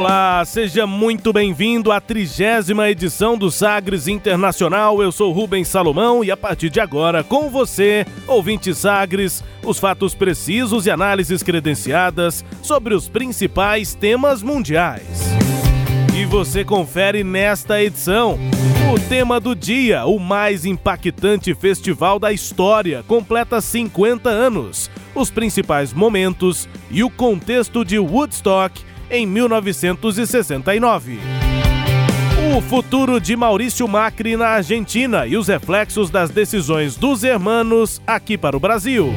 Olá, seja muito bem-vindo à trigésima edição do Sagres Internacional. Eu sou Rubens Salomão e a partir de agora, com você, ouvinte Sagres, os fatos precisos e análises credenciadas sobre os principais temas mundiais. E você confere nesta edição o tema do dia, o mais impactante festival da história, completa 50 anos, os principais momentos e o contexto de Woodstock em 1969. O futuro de Maurício Macri na Argentina e os reflexos das decisões dos hermanos aqui para o Brasil.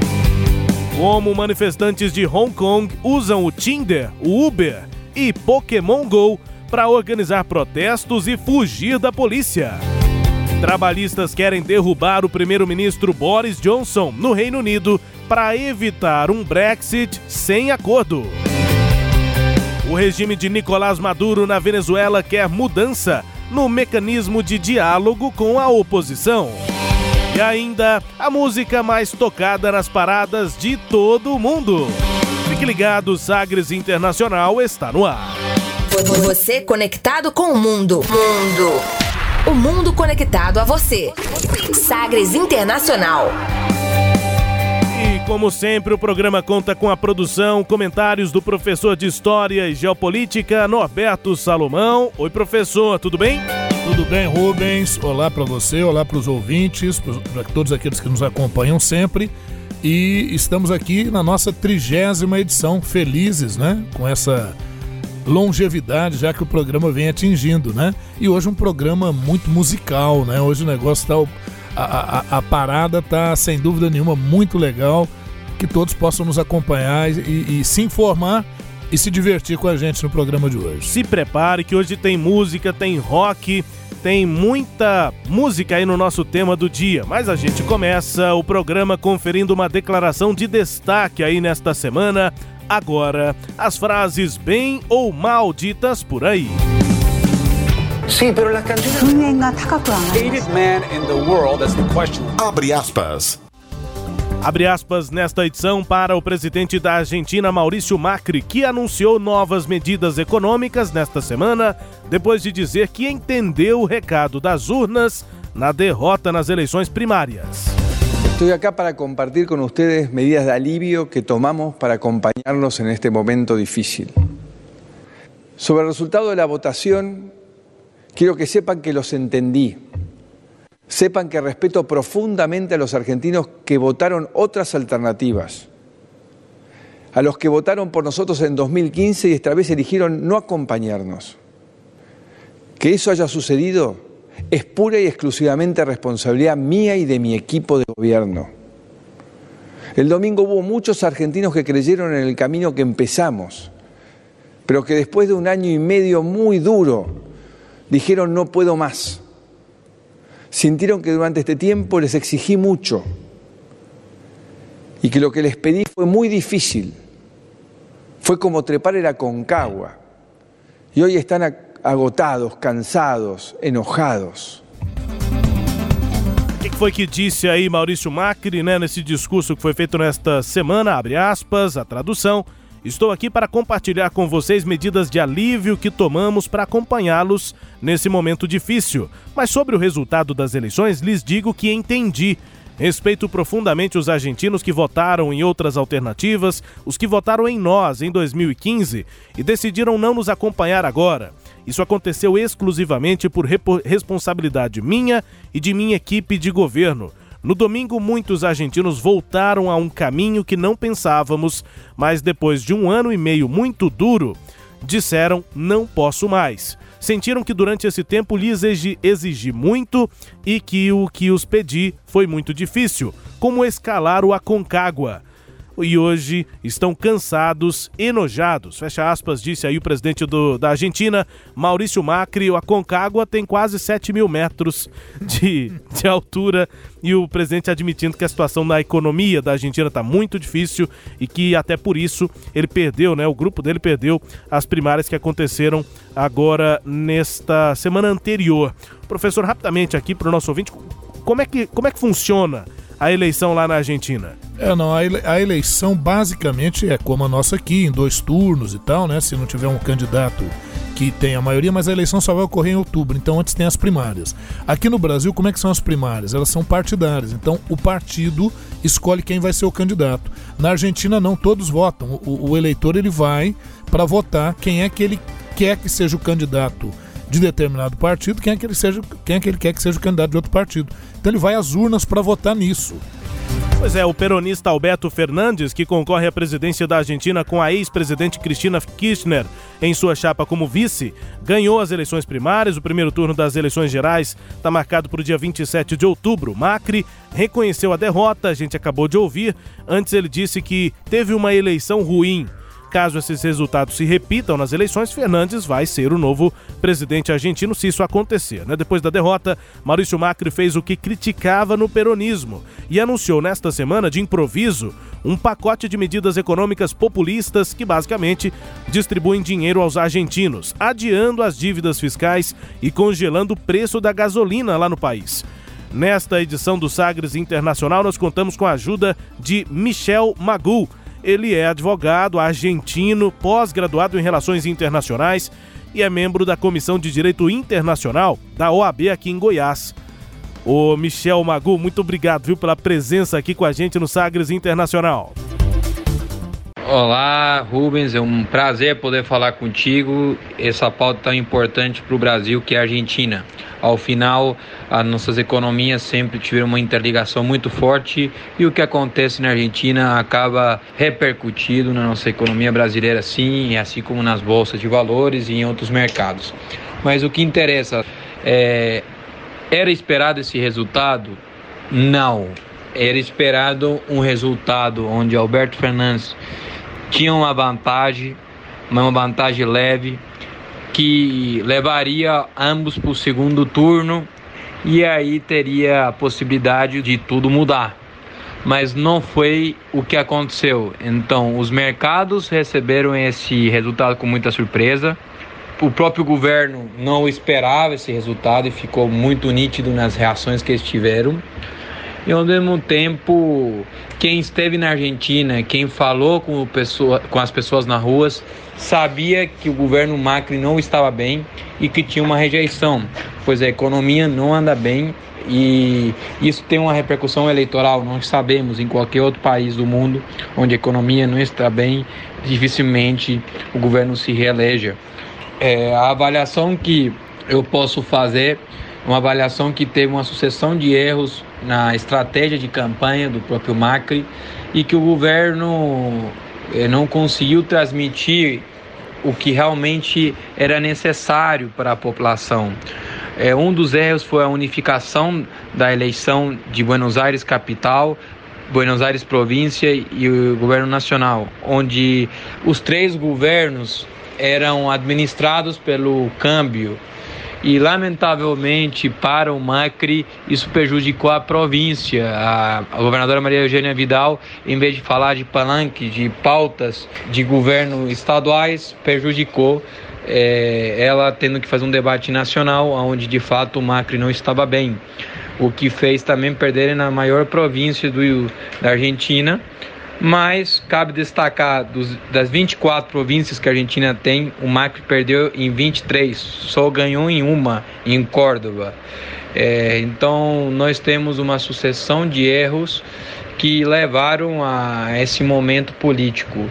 Como manifestantes de Hong Kong usam o Tinder, o Uber e Pokémon Go para organizar protestos e fugir da polícia. Trabalhistas querem derrubar o primeiro-ministro Boris Johnson no Reino Unido para evitar um Brexit sem acordo. O regime de Nicolás Maduro na Venezuela quer mudança no mecanismo de diálogo com a oposição. E ainda a música mais tocada nas paradas de todo o mundo. Fique ligado, Sagres Internacional está no ar. Você conectado com o mundo. Mundo. O mundo conectado a você. Sagres Internacional. Como sempre, o programa conta com a produção, comentários do professor de História e Geopolítica, Norberto Salomão. Oi, professor, tudo bem? Tudo bem, Rubens? Olá para você, olá para os ouvintes, para todos aqueles que nos acompanham sempre. E estamos aqui na nossa trigésima edição, felizes, né? Com essa longevidade, já que o programa vem atingindo, né? E hoje um programa muito musical, né? Hoje o negócio tá. A, a, a parada tá, sem dúvida nenhuma, muito legal. Que todos possam nos acompanhar e, e se informar e se divertir com a gente no programa de hoje. Se prepare que hoje tem música, tem rock, tem muita música aí no nosso tema do dia. Mas a gente começa o programa conferindo uma declaração de destaque aí nesta semana Agora, as frases bem ou mal ditas por aí. Sí, pero las canciones. Hated man in the world as the question. Abre aspas. Abre aspas nesta edição para o presidente da Argentina, Maurício Macri, que anunciou novas medidas econômicas nesta semana, depois de dizer que entendeu o recado das urnas na derrota nas eleições primárias. Estoy acá para compartir con ustedes medidas de alivio que tomamos para acompañarnos en este momento difícil. Sobre el resultado de la votación, quiero que sepan que los entendí. Sepan que respeto profundamente a los argentinos que votaron otras alternativas, a los que votaron por nosotros en 2015 y esta vez eligieron no acompañarnos. Que eso haya sucedido es pura y exclusivamente responsabilidad mía y de mi equipo de gobierno. El domingo hubo muchos argentinos que creyeron en el camino que empezamos, pero que después de un año y medio muy duro dijeron no puedo más. Sintieron que durante este tiempo les exigí mucho y que lo que les pedí fue muy difícil. Fue como trepar el Aconcagua. Y hoy están agotados, cansados, enojados. O que foi que disse aí Maurício Macri, né, nesse discurso que foi feito nesta semana, abre aspas, a tradução. Estou aqui para compartilhar com vocês medidas de alívio que tomamos para acompanhá-los nesse momento difícil. Mas sobre o resultado das eleições, lhes digo que entendi. Respeito profundamente os argentinos que votaram em outras alternativas, os que votaram em nós em 2015 e decidiram não nos acompanhar agora. Isso aconteceu exclusivamente por responsabilidade minha e de minha equipe de governo. No domingo, muitos argentinos voltaram a um caminho que não pensávamos, mas depois de um ano e meio muito duro, disseram: não posso mais. sentiram que durante esse tempo lhes exigi, exigi muito e que o que os pedi foi muito difícil, como escalar o Aconcagua e hoje estão cansados, enojados. Fecha aspas, disse aí o presidente do, da Argentina, Maurício Macri. O Aconcagua tem quase 7 mil metros de, de altura e o presidente admitindo que a situação na economia da Argentina está muito difícil e que até por isso ele perdeu, né? O grupo dele perdeu as primárias que aconteceram agora nesta semana anterior. Professor, rapidamente aqui para o nosso ouvinte, como é que, como é que funciona a eleição lá na Argentina? É, não, a, ele, a eleição basicamente é como a nossa aqui, em dois turnos e tal, né? Se não tiver um candidato que tem a maioria, mas a eleição só vai ocorrer em outubro, então antes tem as primárias. Aqui no Brasil, como é que são as primárias? Elas são partidárias, então o partido escolhe quem vai ser o candidato. Na Argentina não, todos votam. O, o eleitor ele vai para votar quem é que ele quer que seja o candidato de determinado partido, quem é que ele seja, quem é que ele quer que seja o candidato de outro partido. Então ele vai às urnas para votar nisso. Pois é, o peronista Alberto Fernandes, que concorre à presidência da Argentina com a ex-presidente Cristina Kirchner em sua chapa como vice, ganhou as eleições primárias. O primeiro turno das eleições gerais está marcado para o dia 27 de outubro. Macri reconheceu a derrota, a gente acabou de ouvir. Antes ele disse que teve uma eleição ruim Caso esses resultados se repitam nas eleições, Fernandes vai ser o novo presidente argentino se isso acontecer. Né? Depois da derrota, Maurício Macri fez o que criticava no peronismo e anunciou nesta semana, de improviso, um pacote de medidas econômicas populistas que basicamente distribuem dinheiro aos argentinos, adiando as dívidas fiscais e congelando o preço da gasolina lá no país. Nesta edição do Sagres Internacional, nós contamos com a ajuda de Michel Magul ele é advogado argentino, pós-graduado em Relações Internacionais e é membro da Comissão de Direito Internacional da OAB aqui em Goiás. Ô Michel Magu, muito obrigado viu, pela presença aqui com a gente no Sagres Internacional. Olá, Rubens, é um prazer poder falar contigo. Essa pauta tão importante para o Brasil que é a Argentina. Ao final, as nossas economias sempre tiveram uma interligação muito forte e o que acontece na Argentina acaba repercutindo na nossa economia brasileira, sim, assim como nas bolsas de valores e em outros mercados. Mas o que interessa é era esperado esse resultado? Não. Era esperado um resultado onde Alberto Fernandes tinha uma vantagem, uma vantagem leve, que levaria ambos para o segundo turno e aí teria a possibilidade de tudo mudar. Mas não foi o que aconteceu. Então, os mercados receberam esse resultado com muita surpresa. O próprio governo não esperava esse resultado e ficou muito nítido nas reações que eles tiveram e ao mesmo tempo quem esteve na Argentina, quem falou com, pessoa, com as pessoas nas ruas, sabia que o governo Macri não estava bem e que tinha uma rejeição, pois a economia não anda bem e isso tem uma repercussão eleitoral. Nós sabemos em qualquer outro país do mundo onde a economia não está bem, dificilmente o governo se reeleja. É, a avaliação que eu posso fazer, uma avaliação que teve uma sucessão de erros na estratégia de campanha do próprio Macri e que o governo eh, não conseguiu transmitir o que realmente era necessário para a população. É, um dos erros foi a unificação da eleição de Buenos Aires capital, Buenos Aires província e o governo nacional, onde os três governos eram administrados pelo câmbio e lamentavelmente para o Macri isso prejudicou a província. A, a governadora Maria Eugênia Vidal, em vez de falar de palanque, de pautas de governo estaduais, prejudicou é, ela tendo que fazer um debate nacional, onde de fato o Macri não estava bem. O que fez também perder na maior província do, da Argentina, mas cabe destacar dos, das 24 províncias que a Argentina tem, o Macri perdeu em 23, só ganhou em uma, em Córdoba. É, então nós temos uma sucessão de erros que levaram a esse momento político.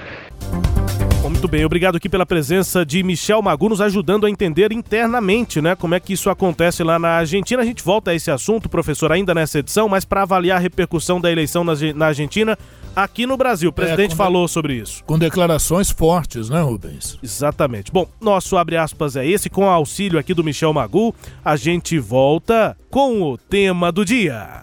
Muito bem, obrigado aqui pela presença de Michel Magu, nos ajudando a entender internamente, né, como é que isso acontece lá na Argentina. A gente volta a esse assunto, professor, ainda nessa edição, mas para avaliar a repercussão da eleição na, na Argentina, aqui no Brasil. O presidente é, falou sobre isso. Com declarações fortes, né, Rubens? Exatamente. Bom, nosso abre aspas é esse, com o auxílio aqui do Michel Magu, a gente volta com o tema do dia.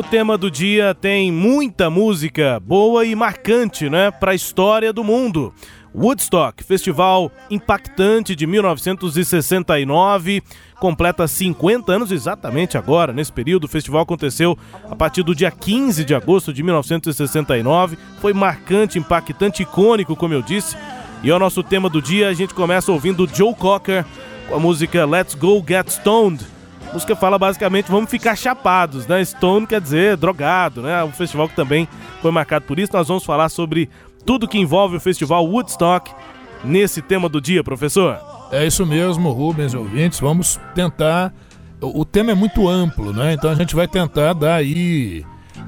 O tema do dia tem muita música boa e marcante, né, para a história do mundo. Woodstock, festival impactante de 1969, completa 50 anos exatamente agora, nesse período. O festival aconteceu a partir do dia 15 de agosto de 1969. Foi marcante, impactante, icônico, como eu disse. E é o nosso tema do dia. A gente começa ouvindo Joe Cocker com a música Let's Go Get Stoned a música fala basicamente vamos ficar chapados, né? Stone quer dizer drogado, né? Um festival que também foi marcado por isso. Nós vamos falar sobre tudo que envolve o festival Woodstock nesse tema do dia, professor. É isso mesmo, Rubens ouvintes. Vamos tentar. O tema é muito amplo, né? Então a gente vai tentar dar aí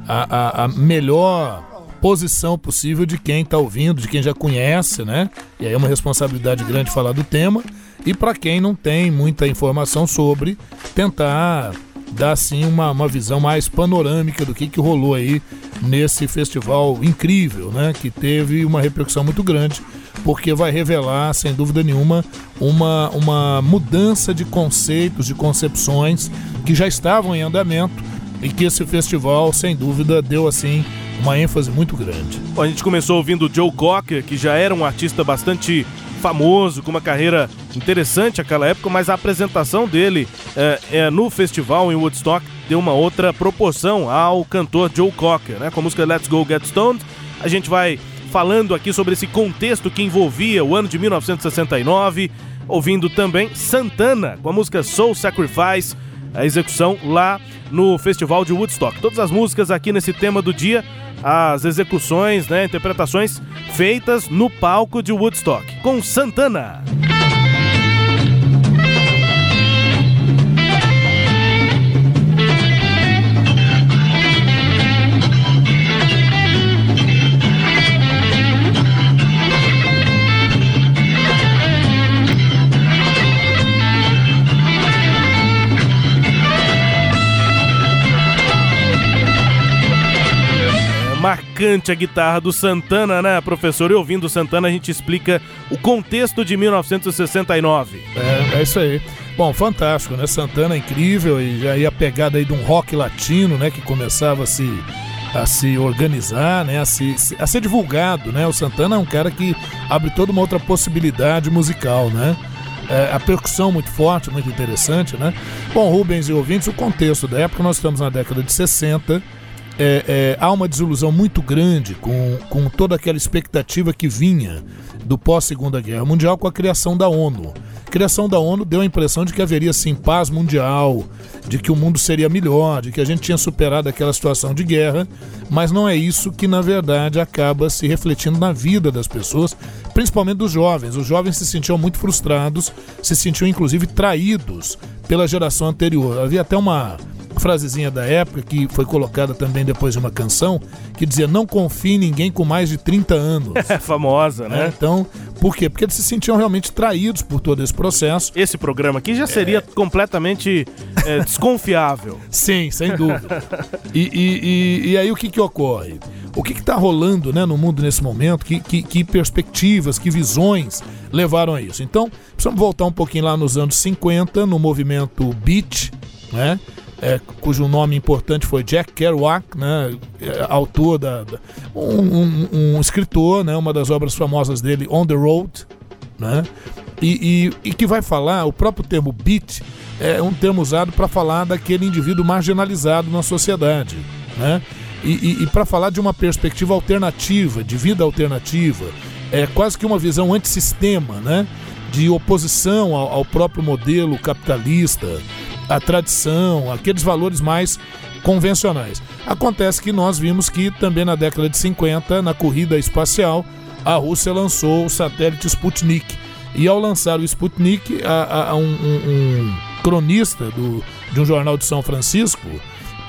a, a, a melhor posição possível de quem está ouvindo, de quem já conhece, né? E aí é uma responsabilidade grande falar do tema e para quem não tem muita informação sobre, tentar dar assim uma, uma visão mais panorâmica do que, que rolou aí nesse festival incrível, né? Que teve uma repercussão muito grande, porque vai revelar, sem dúvida nenhuma, uma, uma mudança de conceitos, de concepções que já estavam em andamento e que esse festival, sem dúvida, deu assim uma ênfase muito grande. Bom, a gente começou ouvindo Joe Cocker, que já era um artista bastante famoso, com uma carreira interessante naquela época, mas a apresentação dele é, é, no festival em Woodstock deu uma outra proporção ao cantor Joe Cocker, né? Com a música Let's Go Get Stoned, a gente vai falando aqui sobre esse contexto que envolvia o ano de 1969, ouvindo também Santana com a música Soul Sacrifice, a execução lá no Festival de Woodstock. Todas as músicas aqui nesse tema do dia as execuções, né, interpretações feitas no palco de Woodstock, com Santana. Marcante a guitarra do Santana, né, professor? E ouvindo Santana, a gente explica o contexto de 1969. É, é isso aí. Bom, fantástico, né? Santana é incrível e já ia a pegada aí de um rock latino, né? Que começava a se, a se organizar, né? A, se, a ser divulgado, né? O Santana é um cara que abre toda uma outra possibilidade musical, né? É, a percussão muito forte, muito interessante, né? Bom, Rubens e ouvintes, o contexto da época, nós estamos na década de 60, é, é, há uma desilusão muito grande com, com toda aquela expectativa que vinha do pós-Segunda Guerra Mundial com a criação da ONU. A criação da ONU deu a impressão de que haveria sim paz mundial, de que o mundo seria melhor, de que a gente tinha superado aquela situação de guerra, mas não é isso que na verdade acaba se refletindo na vida das pessoas, principalmente dos jovens. Os jovens se sentiam muito frustrados, se sentiam inclusive traídos pela geração anterior. Havia até uma frasezinha da época que foi colocada também depois de uma canção que dizia não confie em ninguém com mais de 30 anos. É famosa, né? É, então, por quê? Porque eles se sentiam realmente traídos por todo esse processo. Esse programa aqui já seria é... completamente é, desconfiável. Sim, sem dúvida. E, e, e, e, aí o que, que ocorre? O que está rolando né, no mundo nesse momento? Que, que, que perspectivas, que visões levaram a isso? Então, precisamos voltar um pouquinho lá nos anos 50, no movimento Beat, né? É, cujo nome importante foi Jack Kerouac, né, é, autor da, da um, um, um, escritor, né, uma das obras famosas dele, On the Road, né, e, e, e que vai falar, o próprio termo beat é um termo usado para falar daquele indivíduo marginalizado na sociedade, né, e, e, e para falar de uma perspectiva alternativa, de vida alternativa, é quase que uma visão antissistema, né, de oposição ao, ao próprio modelo capitalista, à tradição, aqueles valores mais convencionais. Acontece que nós vimos que também na década de 50, na corrida espacial, a Rússia lançou o satélite Sputnik. E ao lançar o Sputnik, a, a, um, um, um, cronista do, de um jornal de São Francisco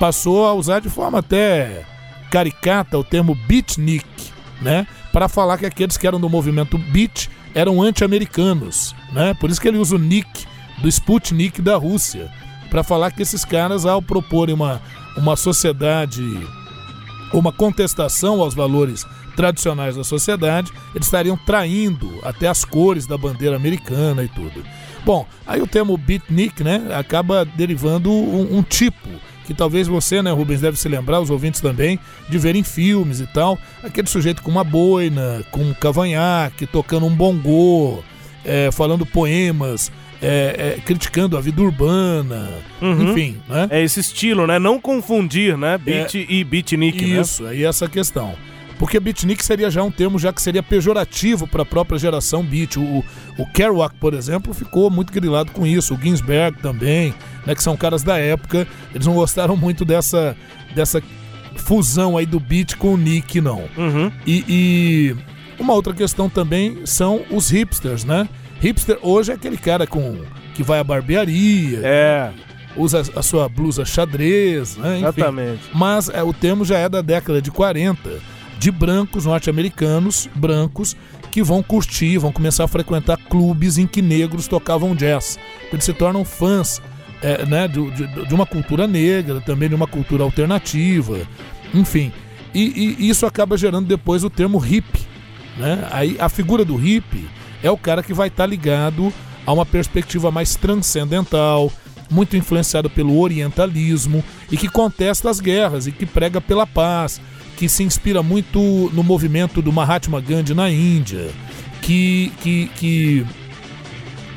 passou a usar de forma até caricata o termo beatnik, né? Para falar que aqueles que eram do movimento beat eram anti-americanos, né? Por isso que ele usa o nick do Sputnik da Rússia, para falar que esses caras, ao proporem uma, uma sociedade, uma contestação aos valores tradicionais da sociedade, eles estariam traindo até as cores da bandeira americana e tudo. Bom, aí o termo beatnik, né, acaba derivando um, um tipo que talvez você, né, Rubens, deve se lembrar, os ouvintes também, de ver em filmes e tal, aquele sujeito com uma boina, com um cavanhaque, tocando um bongô, é, falando poemas, é, é, criticando a vida urbana, uhum. enfim, né? É esse estilo, né? Não confundir, né? Beat é, e beatnik, né? Isso, aí essa questão. Porque beatnik seria já um termo já que seria pejorativo para a própria geração beat. O, o Kerouac, por exemplo, ficou muito grilado com isso. O Ginsberg também, né, que são caras da época. Eles não gostaram muito dessa, dessa fusão aí do beat com o nick, não. Uhum. E, e uma outra questão também são os hipsters, né? Hipster hoje é aquele cara com que vai à barbearia. É. Usa a sua blusa xadrez, né? Enfim. Exatamente. Mas é, o termo já é da década de 40 de brancos norte-americanos, brancos, que vão curtir, vão começar a frequentar clubes em que negros tocavam jazz. Eles se tornam fãs é, né, de, de, de, uma cultura negra, também de uma cultura alternativa, enfim. E, e isso acaba gerando depois o termo hippie. Né? Aí a figura do hippie é o cara que vai estar tá ligado a uma perspectiva mais transcendental, muito influenciado pelo orientalismo e que contesta as guerras e que prega pela paz, que se inspira muito no movimento do Mahatma Gandhi na Índia, que, que, que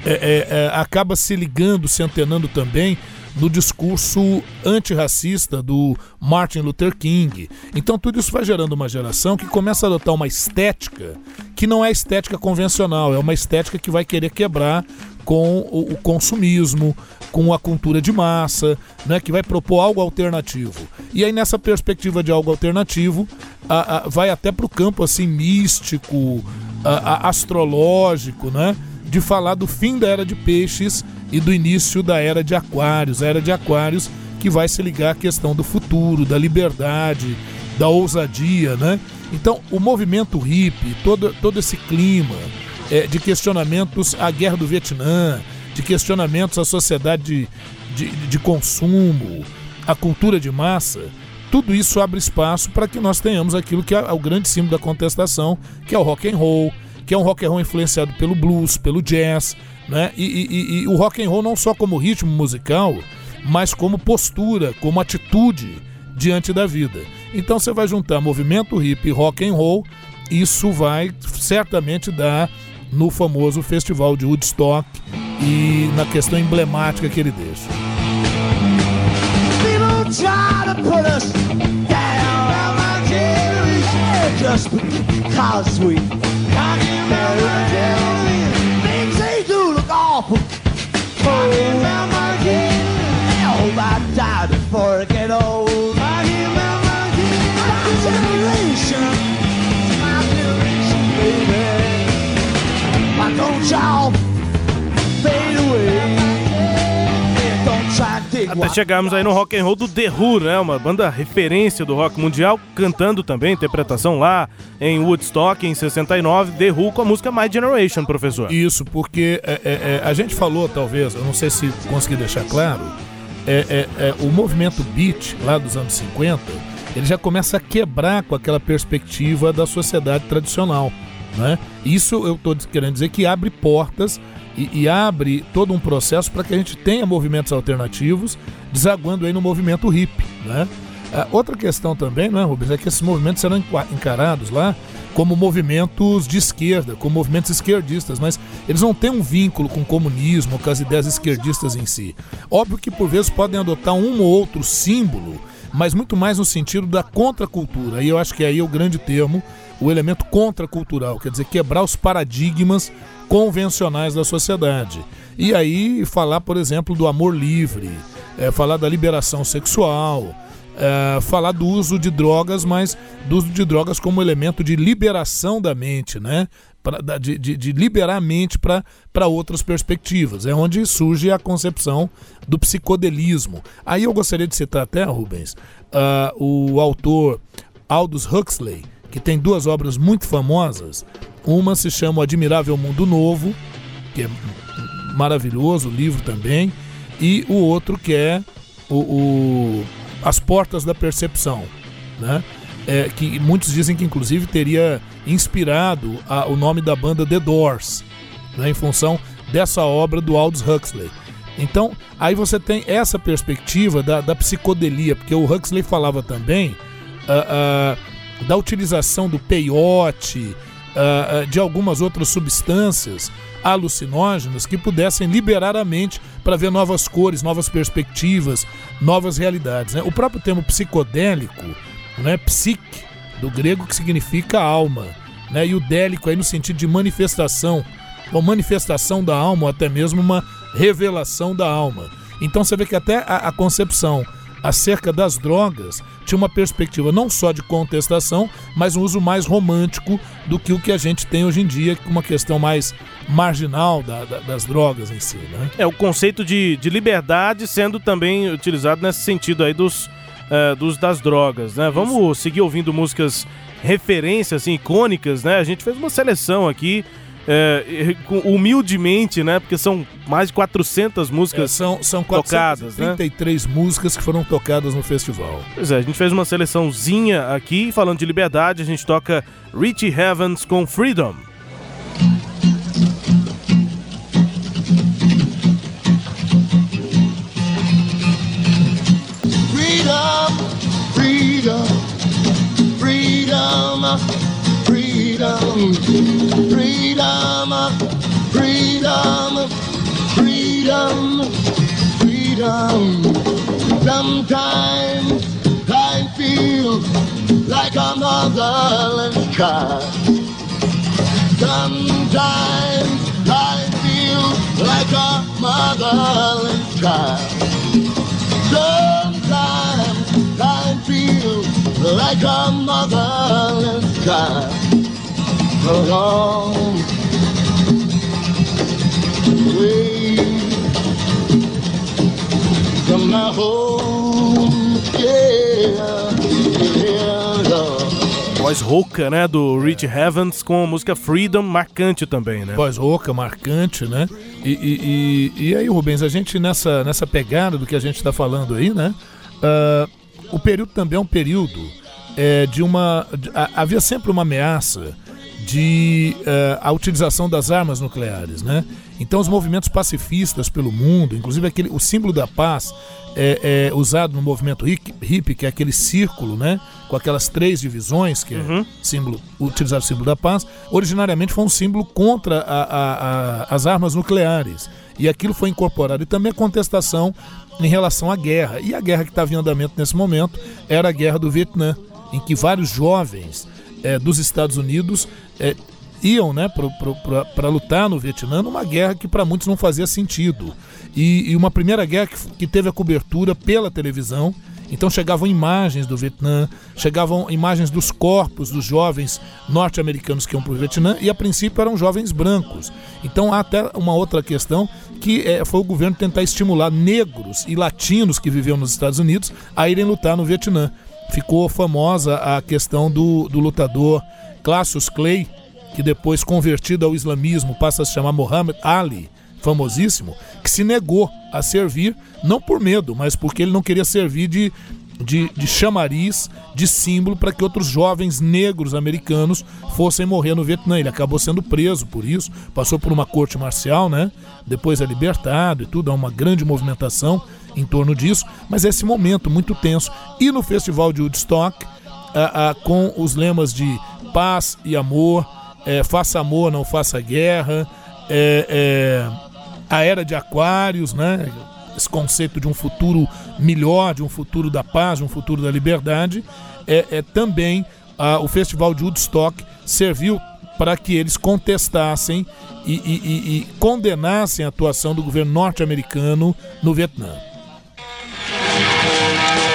é, é, é, acaba se ligando, se antenando também no discurso antirracista do Martin Luther King. Então tudo isso vai gerando uma geração que começa a adotar uma estética que não é estética convencional, é uma estética que vai querer quebrar com o, o consumismo, com a cultura de massa, né, que vai propor algo alternativo. E aí nessa perspectiva de algo alternativo, a, a, vai até para o campo assim místico, a, astrológico, né, de falar do fim da era de peixes e do início da era de aquários, a era de aquários que vai se ligar à questão do futuro, da liberdade, da ousadia, né? Então, o movimento hippie, todo, todo esse clima, é, de questionamentos à guerra do Vietnã, de questionamentos à sociedade de, de, de consumo, à cultura de massa, tudo isso abre espaço para que nós tenhamos aquilo que é o grande símbolo da contestação, que é o rock and roll, que é um rock and roll influenciado pelo blues, pelo jazz, né? E, e, e, o rock and roll não só como ritmo musical, mas como postura, como atitude diante da vida. Então você vai juntar movimento hip e rock and roll, isso vai certamente dar no famoso festival de Woodstock e na questão emblemática que ele deixa. Just because we talking about my jelly things they do look awful. Talking about my jelly, I hope I die before I get old. Talking about my jelly, my generation. Até chegarmos aí no rock and roll do The Who, né? Uma banda referência do rock mundial, cantando também, interpretação lá em Woodstock em 69, The Who com a música My Generation, professor. Isso, porque é, é, é, a gente falou, talvez, eu não sei se consegui deixar claro, é, é, é, o movimento beat lá dos anos 50, ele já começa a quebrar com aquela perspectiva da sociedade tradicional. Né? Isso eu estou querendo dizer que abre portas e, e abre todo um processo para que a gente tenha movimentos alternativos, desaguando aí no movimento hip. Né? Ah, outra questão também, não é, Rubens, é que esses movimentos serão encarados lá como movimentos de esquerda, como movimentos esquerdistas, mas eles não têm um vínculo com o comunismo, com as ideias esquerdistas em si. Óbvio que por vezes podem adotar um ou outro símbolo mas muito mais no sentido da contracultura. E eu acho que aí é o grande termo, o elemento contracultural, quer dizer, quebrar os paradigmas convencionais da sociedade. E aí falar, por exemplo, do amor livre, é, falar da liberação sexual, é, falar do uso de drogas, mas do uso de drogas como elemento de liberação da mente, né? Pra, de, de, de liberar a mente para outras perspectivas. É onde surge a concepção do psicodelismo. Aí eu gostaria de citar até, Rubens, uh, o autor Aldous Huxley, que tem duas obras muito famosas. Uma se chama O Admirável Mundo Novo, que é maravilhoso, livro também, e o outro que é o, o As Portas da Percepção, né? É, que muitos dizem que inclusive teria inspirado a, o nome da banda The Doors, né, em função dessa obra do Aldous Huxley. Então, aí você tem essa perspectiva da, da psicodelia, porque o Huxley falava também uh, uh, da utilização do peiote, uh, de algumas outras substâncias alucinógenas que pudessem liberar a mente para ver novas cores, novas perspectivas, novas realidades. Né? O próprio termo psicodélico, né, psique, do grego que significa alma, né, e o délico aí no sentido de manifestação, ou manifestação da alma, ou até mesmo uma revelação da alma. Então você vê que até a, a concepção acerca das drogas tinha uma perspectiva não só de contestação, mas um uso mais romântico do que o que a gente tem hoje em dia, uma questão mais marginal da, da, das drogas em si. Né? É, o conceito de, de liberdade sendo também utilizado nesse sentido aí dos, uh, dos das drogas. Né? Vamos seguir ouvindo músicas referências assim, icônicas, né? A gente fez uma seleção aqui é, humildemente, né? Porque são mais de 400 músicas é, são, são tocadas, 33 né? músicas que foram tocadas no festival. Pois é, a gente fez uma seleçãozinha aqui, falando de liberdade, a gente toca Richie Heavens com Freedom. Freedom, freedom, freedom. Freedom, freedom, freedom, freedom, freedom. Sometimes I feel like a motherless child. Sometimes I feel like a motherless child. Sometimes I feel like a motherless child long way from my home. Yeah, yeah, Voz rouca, né, do Rich Heavens com a música Freedom, marcante também, né? Voz rouca, marcante, né? E, e, e, e aí, Rubens, a gente nessa, nessa pegada do que a gente está falando aí, né? Uh, o período também é um período é, de uma. De, havia sempre uma ameaça de uh, a utilização das armas nucleares, né? Então os movimentos pacifistas pelo mundo, inclusive aquele, o símbolo da paz é, é usado no movimento hippie, que é aquele círculo, né? Com aquelas três divisões, que é uhum. símbolo, utilizar o símbolo da paz, originariamente foi um símbolo contra a, a, a, as armas nucleares. E aquilo foi incorporado. E também a contestação em relação à guerra. E a guerra que estava em andamento nesse momento era a guerra do Vietnã, em que vários jovens é, dos Estados Unidos é, iam né, para lutar no Vietnã numa guerra que para muitos não fazia sentido. E, e uma primeira guerra que, que, teve a cobertura pela televisão. Então chegavam imagens do Vietnã, chegavam imagens dos corpos dos jovens norte-americanos que iam para o Vietnã e a princípio eram jovens brancos. Então há até uma outra questão que é, foi o governo tentar estimular negros e latinos que viviam nos Estados Unidos a irem lutar no Vietnã ficou famosa a questão do, do lutador Cassius Clay, que depois convertido ao islamismo passa a se chamar Muhammad Ali, famosíssimo, que se negou a servir, não por medo, mas porque ele não queria servir de, de, de chamariz, de símbolo para que outros jovens negros americanos fossem morrer no Vietnã. Ele acabou sendo preso por isso, passou por uma corte marcial, né? Depois é libertado e tudo, há uma grande movimentação em torno disso, mas esse momento muito tenso. E no Festival de Woodstock, com os lemas de paz e amor, é, faça amor, não faça guerra, é, é, a era de Aquários, né? esse conceito de um futuro melhor, de um futuro da paz, de um futuro da liberdade, é, é também o Festival de Woodstock serviu para que eles contestassem e, e, e, e condenassem a atuação do governo norte-americano no Vietnã. Para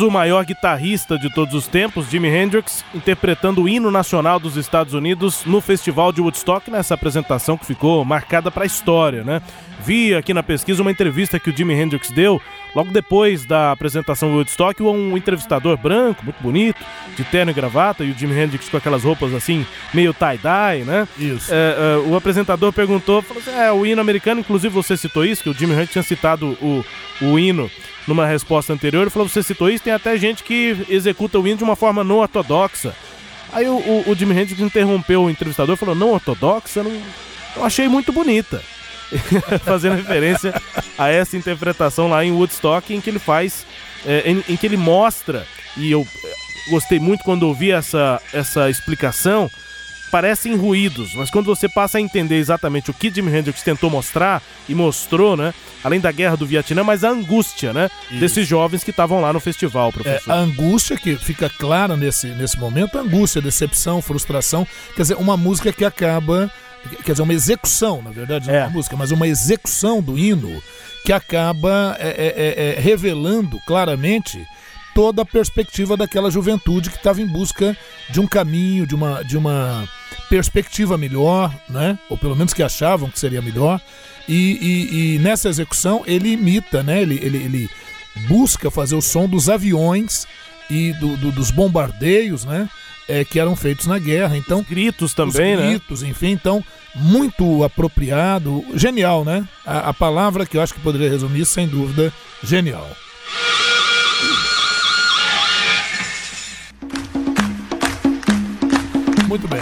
o maior guitarrista de todos os tempos, Jimi Hendrix, interpretando o hino nacional dos Estados Unidos no Festival de Woodstock, nessa apresentação que ficou marcada para a história, né? Vi aqui na pesquisa uma entrevista que o Jimi Hendrix deu logo depois da apresentação do Woodstock, um entrevistador branco, muito bonito, de terno e gravata, e o Jimi Hendrix com aquelas roupas assim, meio tie-dye, né? Isso. É, é, o apresentador perguntou, falou assim, é, o hino americano, inclusive você citou isso, que o Jimi Hendrix tinha citado o, o hino numa resposta anterior, ele falou: você citou isso, tem até gente que executa o hino de uma forma não ortodoxa. Aí o, o, o Jimi Hendrix interrompeu o entrevistador e falou: não ortodoxa? Não, eu achei muito bonita. Fazendo referência a essa interpretação lá em Woodstock, em que ele faz, é, em, em que ele mostra, e eu é, gostei muito quando ouvi essa, essa explicação, parecem ruídos, mas quando você passa a entender exatamente o que Jimi Hendrix tentou mostrar e mostrou, né? Além da guerra do Vietnã, mas a angústia, né? Isso. Desses jovens que estavam lá no festival, professor. É, a angústia que fica clara nesse, nesse momento, a angústia, decepção, frustração. Quer dizer, uma música que acaba. Quer dizer, uma execução, na verdade, não é uma música, mas uma execução do hino que acaba é, é, é, é revelando claramente toda a perspectiva daquela juventude que estava em busca de um caminho, de uma, de uma perspectiva melhor, né? Ou pelo menos que achavam que seria melhor. E, e, e nessa execução ele imita, né? Ele, ele, ele, busca fazer o som dos aviões e do, do, dos bombardeios, né? É, que eram feitos na guerra. Então, os gritos também, os gritos, né? enfim, então muito apropriado, genial, né? A, a palavra que eu acho que poderia resumir, sem dúvida, genial. Muito bem.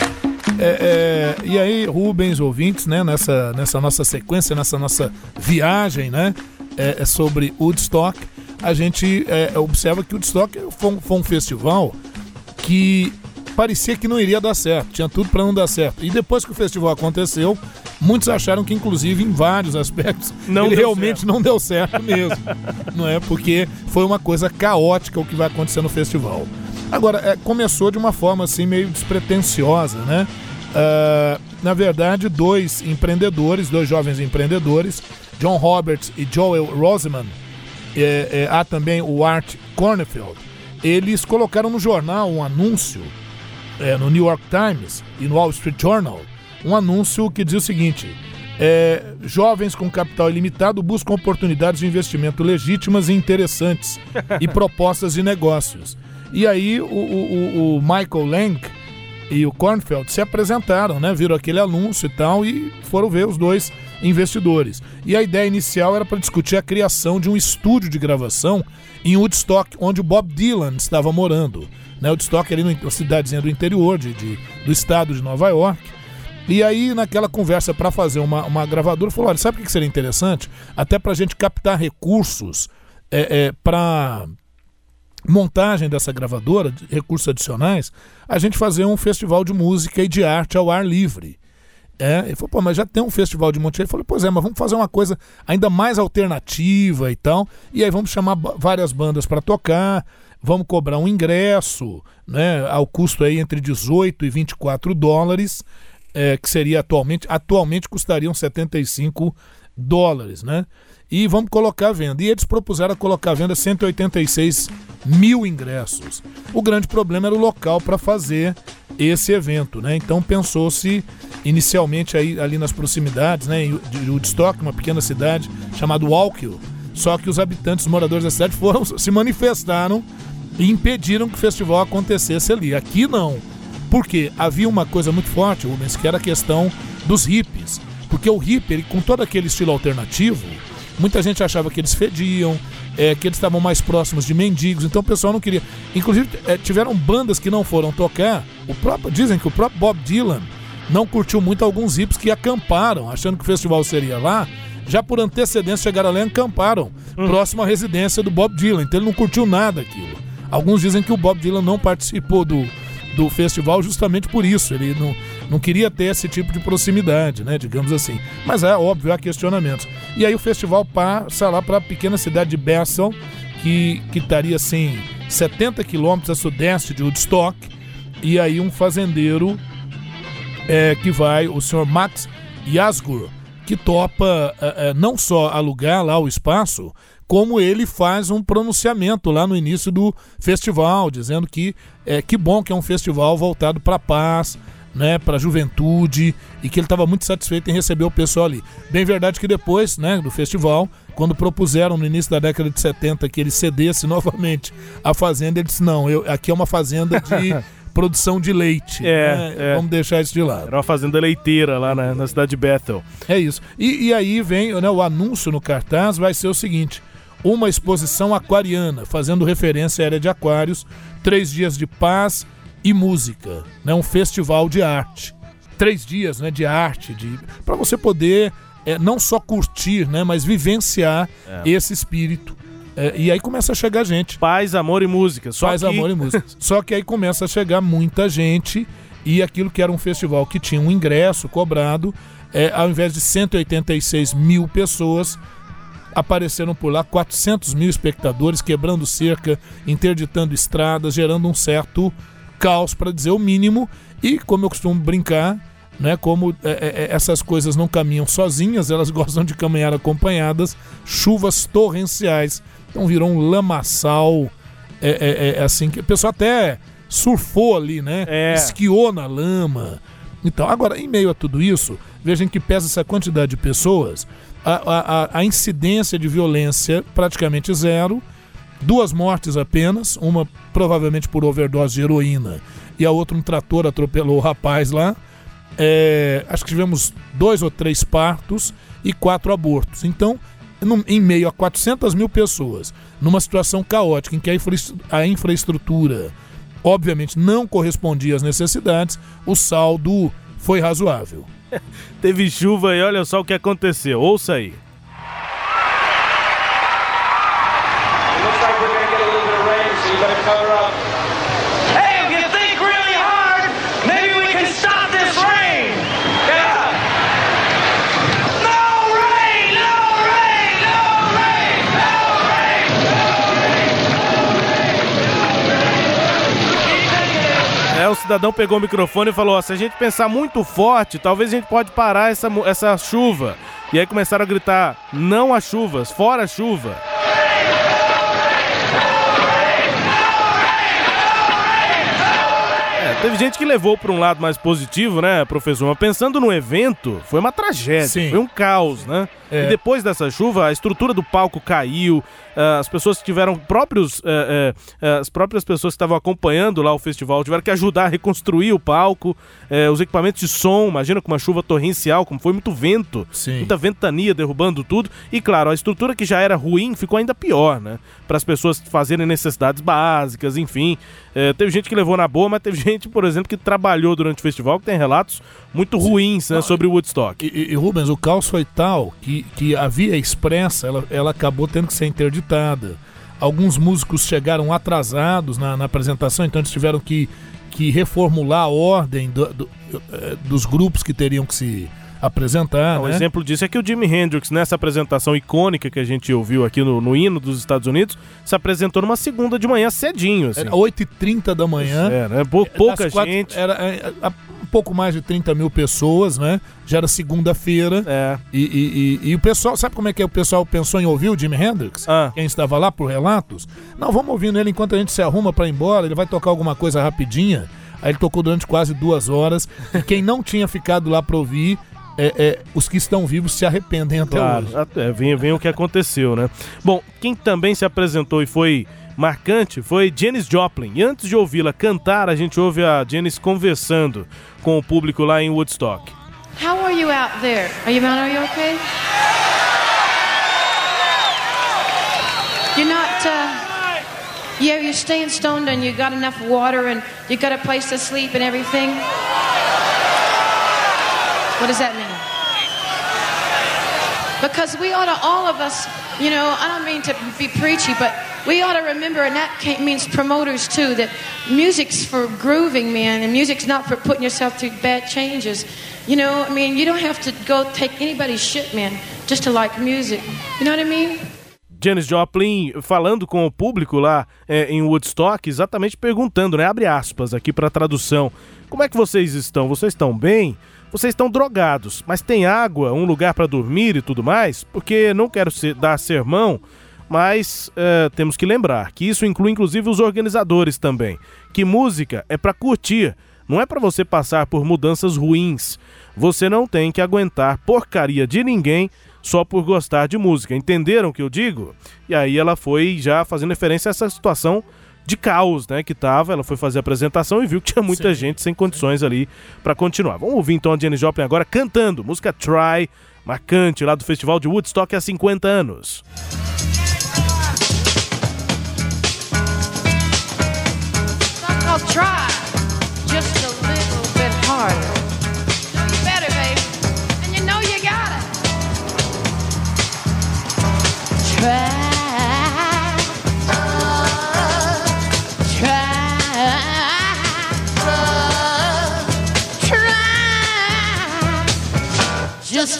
É, é, e aí, Rubens, ouvintes, né, nessa, nessa nossa sequência, nessa nossa viagem, né, é, é sobre Woodstock, a gente é, observa que o Woodstock foi, foi um festival que parecia que não iria dar certo, tinha tudo para não dar certo. E depois que o festival aconteceu, muitos acharam que, inclusive, em vários aspectos, não ele realmente certo. não deu certo mesmo. não é? Porque foi uma coisa caótica o que vai acontecer no festival. Agora, é, começou de uma forma assim meio despretensiosa, né? Uh, na verdade, dois empreendedores, dois jovens empreendedores, John Roberts e Joel Roseman, é, é, há também o Art Cornfield, eles colocaram no jornal um anúncio, é, no New York Times e no Wall Street Journal, um anúncio que dizia o seguinte: é, jovens com capital ilimitado buscam oportunidades de investimento legítimas e interessantes e propostas de negócios. E aí o, o, o Michael Lang e o Kornfeld se apresentaram, né? Viram aquele anúncio e tal e foram ver os dois investidores. E a ideia inicial era para discutir a criação de um estúdio de gravação em Woodstock, onde o Bob Dylan estava morando. Né? Woodstock ali na cidadezinha do interior de, de, do estado de Nova York. E aí, naquela conversa para fazer uma, uma gravadora, falou: olha, sabe o que seria interessante? Até para a gente captar recursos é, é, para montagem dessa gravadora, de recursos adicionais, a gente fazer um festival de música e de arte ao ar livre. É, ele falou, pô, mas já tem um festival de Monte Eu falei, pois é, mas vamos fazer uma coisa ainda mais alternativa e tal. E aí vamos chamar várias bandas para tocar, vamos cobrar um ingresso, né, ao custo aí entre 18 e 24 dólares, é, que seria atualmente, atualmente custariam 75 dólares, né? E vamos colocar à venda. E eles propuseram colocar à venda 186 mil ingressos. O grande problema era o local para fazer esse evento, né? Então pensou-se inicialmente aí, ali nas proximidades, né, de Woodstock, uma pequena cidade chamada Walkill. Só que os habitantes, os moradores da cidade foram se manifestaram e impediram que o festival acontecesse ali. Aqui não. Porque havia uma coisa muito forte, Rubens, que era a questão dos hippies. Porque o hippie, ele, com todo aquele estilo alternativo, muita gente achava que eles fediam, é, que eles estavam mais próximos de mendigos, então o pessoal não queria. Inclusive, é, tiveram bandas que não foram tocar. O próprio, dizem que o próprio Bob Dylan não curtiu muito alguns hippies que acamparam, achando que o festival seria lá. Já por antecedência chegaram lá e acamparam, hum. próximo à residência do Bob Dylan. Então ele não curtiu nada aquilo. Alguns dizem que o Bob Dylan não participou do, do festival justamente por isso. Ele não, não queria ter esse tipo de proximidade, né? Digamos assim. Mas é óbvio, há questionamentos. E aí o festival passa lá para a pequena cidade de Bessel, que, que estaria assim 70 quilômetros a sudeste de Woodstock. E aí um fazendeiro é, que vai, o senhor Max Yasgur, que topa é, é, não só alugar lá o espaço, como ele faz um pronunciamento lá no início do festival, dizendo que é que bom que é um festival voltado para a paz, né, para a juventude e que ele estava muito satisfeito em receber o pessoal ali. Bem verdade que depois, né, do festival, quando propuseram no início da década de 70 que ele cedesse novamente a fazenda, ele disse: "Não, eu, aqui é uma fazenda de produção de leite. É, né? é, Vamos deixar isso de lado. Era uma fazenda leiteira lá na, na cidade de Bethel. É isso. E, e aí vem né, o anúncio no cartaz vai ser o seguinte: uma exposição aquariana, fazendo referência à área de aquários, três dias de paz e música, né? um festival de arte. Três dias né, de arte, de para você poder é, não só curtir, né, mas vivenciar é. esse espírito. É, e aí começa a chegar gente. Paz, amor e música. Só Paz, que... amor e música. só que aí começa a chegar muita gente e aquilo que era um festival que tinha um ingresso cobrado, é, ao invés de 186 mil pessoas, apareceram por lá 400 mil espectadores, quebrando cerca, interditando estradas, gerando um certo caos, para dizer o mínimo. E, como eu costumo brincar, né, como é, é, é essas coisas não caminham sozinhas, elas gostam de caminhar acompanhadas, chuvas torrenciais. Então virou um lamaçal, é, é, é assim, que o pessoal até surfou ali, né? Esquiou na lama. Então, agora, em meio a tudo isso, vejam que pesa essa quantidade de pessoas, a, a, a incidência de violência praticamente zero, duas mortes apenas, uma provavelmente por overdose de heroína e a outra um trator atropelou o rapaz lá. É, acho que tivemos dois ou três partos e quatro abortos. Então, em meio a 400 mil pessoas, numa situação caótica em que a, infra, a infraestrutura obviamente não correspondia às necessidades, o saldo foi razoável. Teve chuva e olha só o que aconteceu. Ouça aí. O cidadão pegou o microfone e falou: ó, se a gente pensar muito forte, talvez a gente pode parar essa, essa chuva. E aí começaram a gritar: não a chuvas, fora a chuva. Teve gente que levou para um lado mais positivo, né, professor? Mas pensando no evento, foi uma tragédia, Sim. foi um caos, né? É. E depois dessa chuva, a estrutura do palco caiu, as pessoas que tiveram próprios, eh, eh, as próprias pessoas que estavam acompanhando lá o festival tiveram que ajudar a reconstruir o palco, eh, os equipamentos de som, imagina com uma chuva torrencial, como foi muito vento, Sim. muita ventania derrubando tudo, e claro, a estrutura que já era ruim ficou ainda pior, né? Para as pessoas fazerem necessidades básicas, enfim. teve gente que levou na boa, mas teve gente, por exemplo, que trabalhou durante o festival, que tem relatos muito ruins né, sobre Woodstock. E, e, Rubens, o caos foi tal que, que a via expressa ela, ela acabou tendo que ser interditada. Alguns músicos chegaram atrasados na, na apresentação, então eles tiveram que que reformular a ordem do, do, eh, dos grupos que teriam que se apresentar. Um né? exemplo disso é que o Jimi Hendrix, nessa apresentação icônica que a gente ouviu aqui no, no hino dos Estados Unidos, se apresentou numa segunda de manhã cedinho. Assim. Era 8h30 da manhã. É, né? Pou, pouca quatro- gente. Era é, é, um pouco mais de 30 mil pessoas, né? Já era segunda-feira. É. E, e- e- e o pessoal, sabe como é que é? o pessoal pensou em ouvir o Jimi Hendrix? Ah. Quem estava lá por relatos? Não, vamos ouvindo ele enquanto a gente se arruma para ir embora, ele vai tocar alguma coisa rapidinha. Aí ele tocou durante quase duas horas. E quem não tinha ficado lá para ouvir, é, é, os que estão vivos se arrependem até Claro, hoje. até, vem, vem o que aconteceu, né? Bom, quem também se apresentou e foi marcante foi Janis Joplin. E antes de ouvi-la cantar, a gente ouve a Janis conversando com o público lá em Woodstock. How are you out there? Are you? Are you okay? You're not. Uh, yeah, you're staying stoned and you got enough water and you got a place to sleep and everything. What does that mean? Because we ought to, all of us, you know, I don't mean to be preachy, but we ought to remember, and that means promoters too, that music's for grooving, man, and music's not for putting yourself through bad changes. You know, I mean, you don't have to go take anybody's shit, man, just to like music. You know what I mean? Janis Joplin falando com o público lá é, em Woodstock, exatamente perguntando, né? Abre aspas aqui para tradução. Como é que vocês estão? Vocês estão bem? Vocês estão drogados, mas tem água, um lugar para dormir e tudo mais? Porque não quero ser- dar sermão, mas é, temos que lembrar que isso inclui inclusive os organizadores também. Que música é para curtir, não é para você passar por mudanças ruins. Você não tem que aguentar porcaria de ninguém só por gostar de música. Entenderam o que eu digo? E aí ela foi já fazendo referência a essa situação de caos, né, que tava. Ela foi fazer a apresentação e viu que tinha muita gente sem condições ali para continuar. Vamos ouvir então a Janis Joplin agora cantando música Try, marcante lá do Festival de Woodstock há 50 anos. I'll try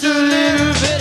Try. Just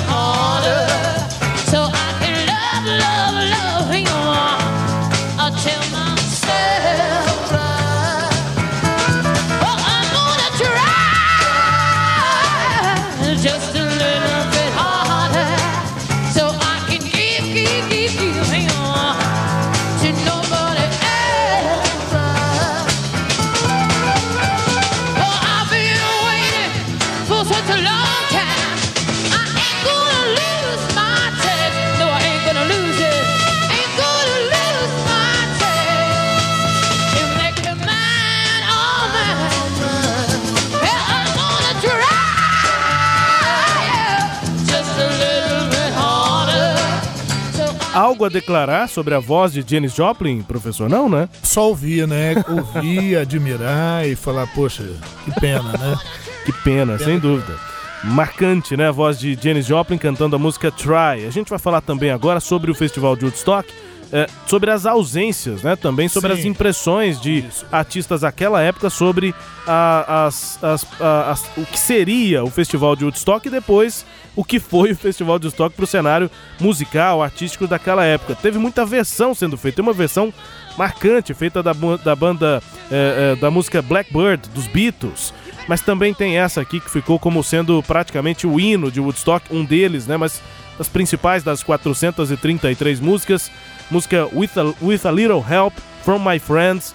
Algo a declarar sobre a voz de Janis Joplin, professor? Não, né? Só ouvir, né? Ouvir, admirar e falar, poxa, que pena, né? Que pena, sem dúvida. Marcante, né? A voz de Janis Joplin cantando a música Try. A gente vai falar também agora sobre o Festival de Woodstock, é, sobre as ausências, né? Também sobre Sim. as impressões de artistas daquela época sobre a- as- as- a- as- o que seria o Festival de Woodstock e depois o que foi o Festival de Woodstock para o cenário musical, artístico daquela época. Teve muita versão sendo feita. Tem uma versão marcante feita da, da banda é, é, da música Blackbird, dos Beatles. Mas também tem essa aqui que ficou como sendo praticamente o hino de Woodstock, um deles, né? Mas as principais das 433 músicas. Música With a, With a Little Help from My Friends,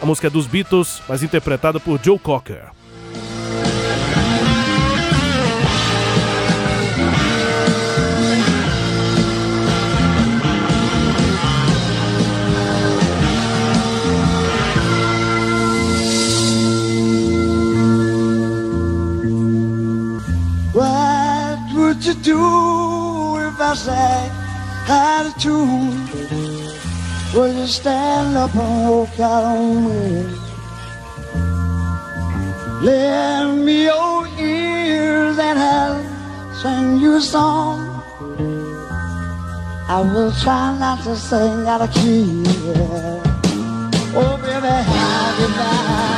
a música dos Beatles, mas interpretada por Joe Cocker. What would you do if I sang out of tune? Would you stand up and walk out on me? Lend me your ears and I'll sing you a song. I will try not to sing out of key. Oh, baby, how you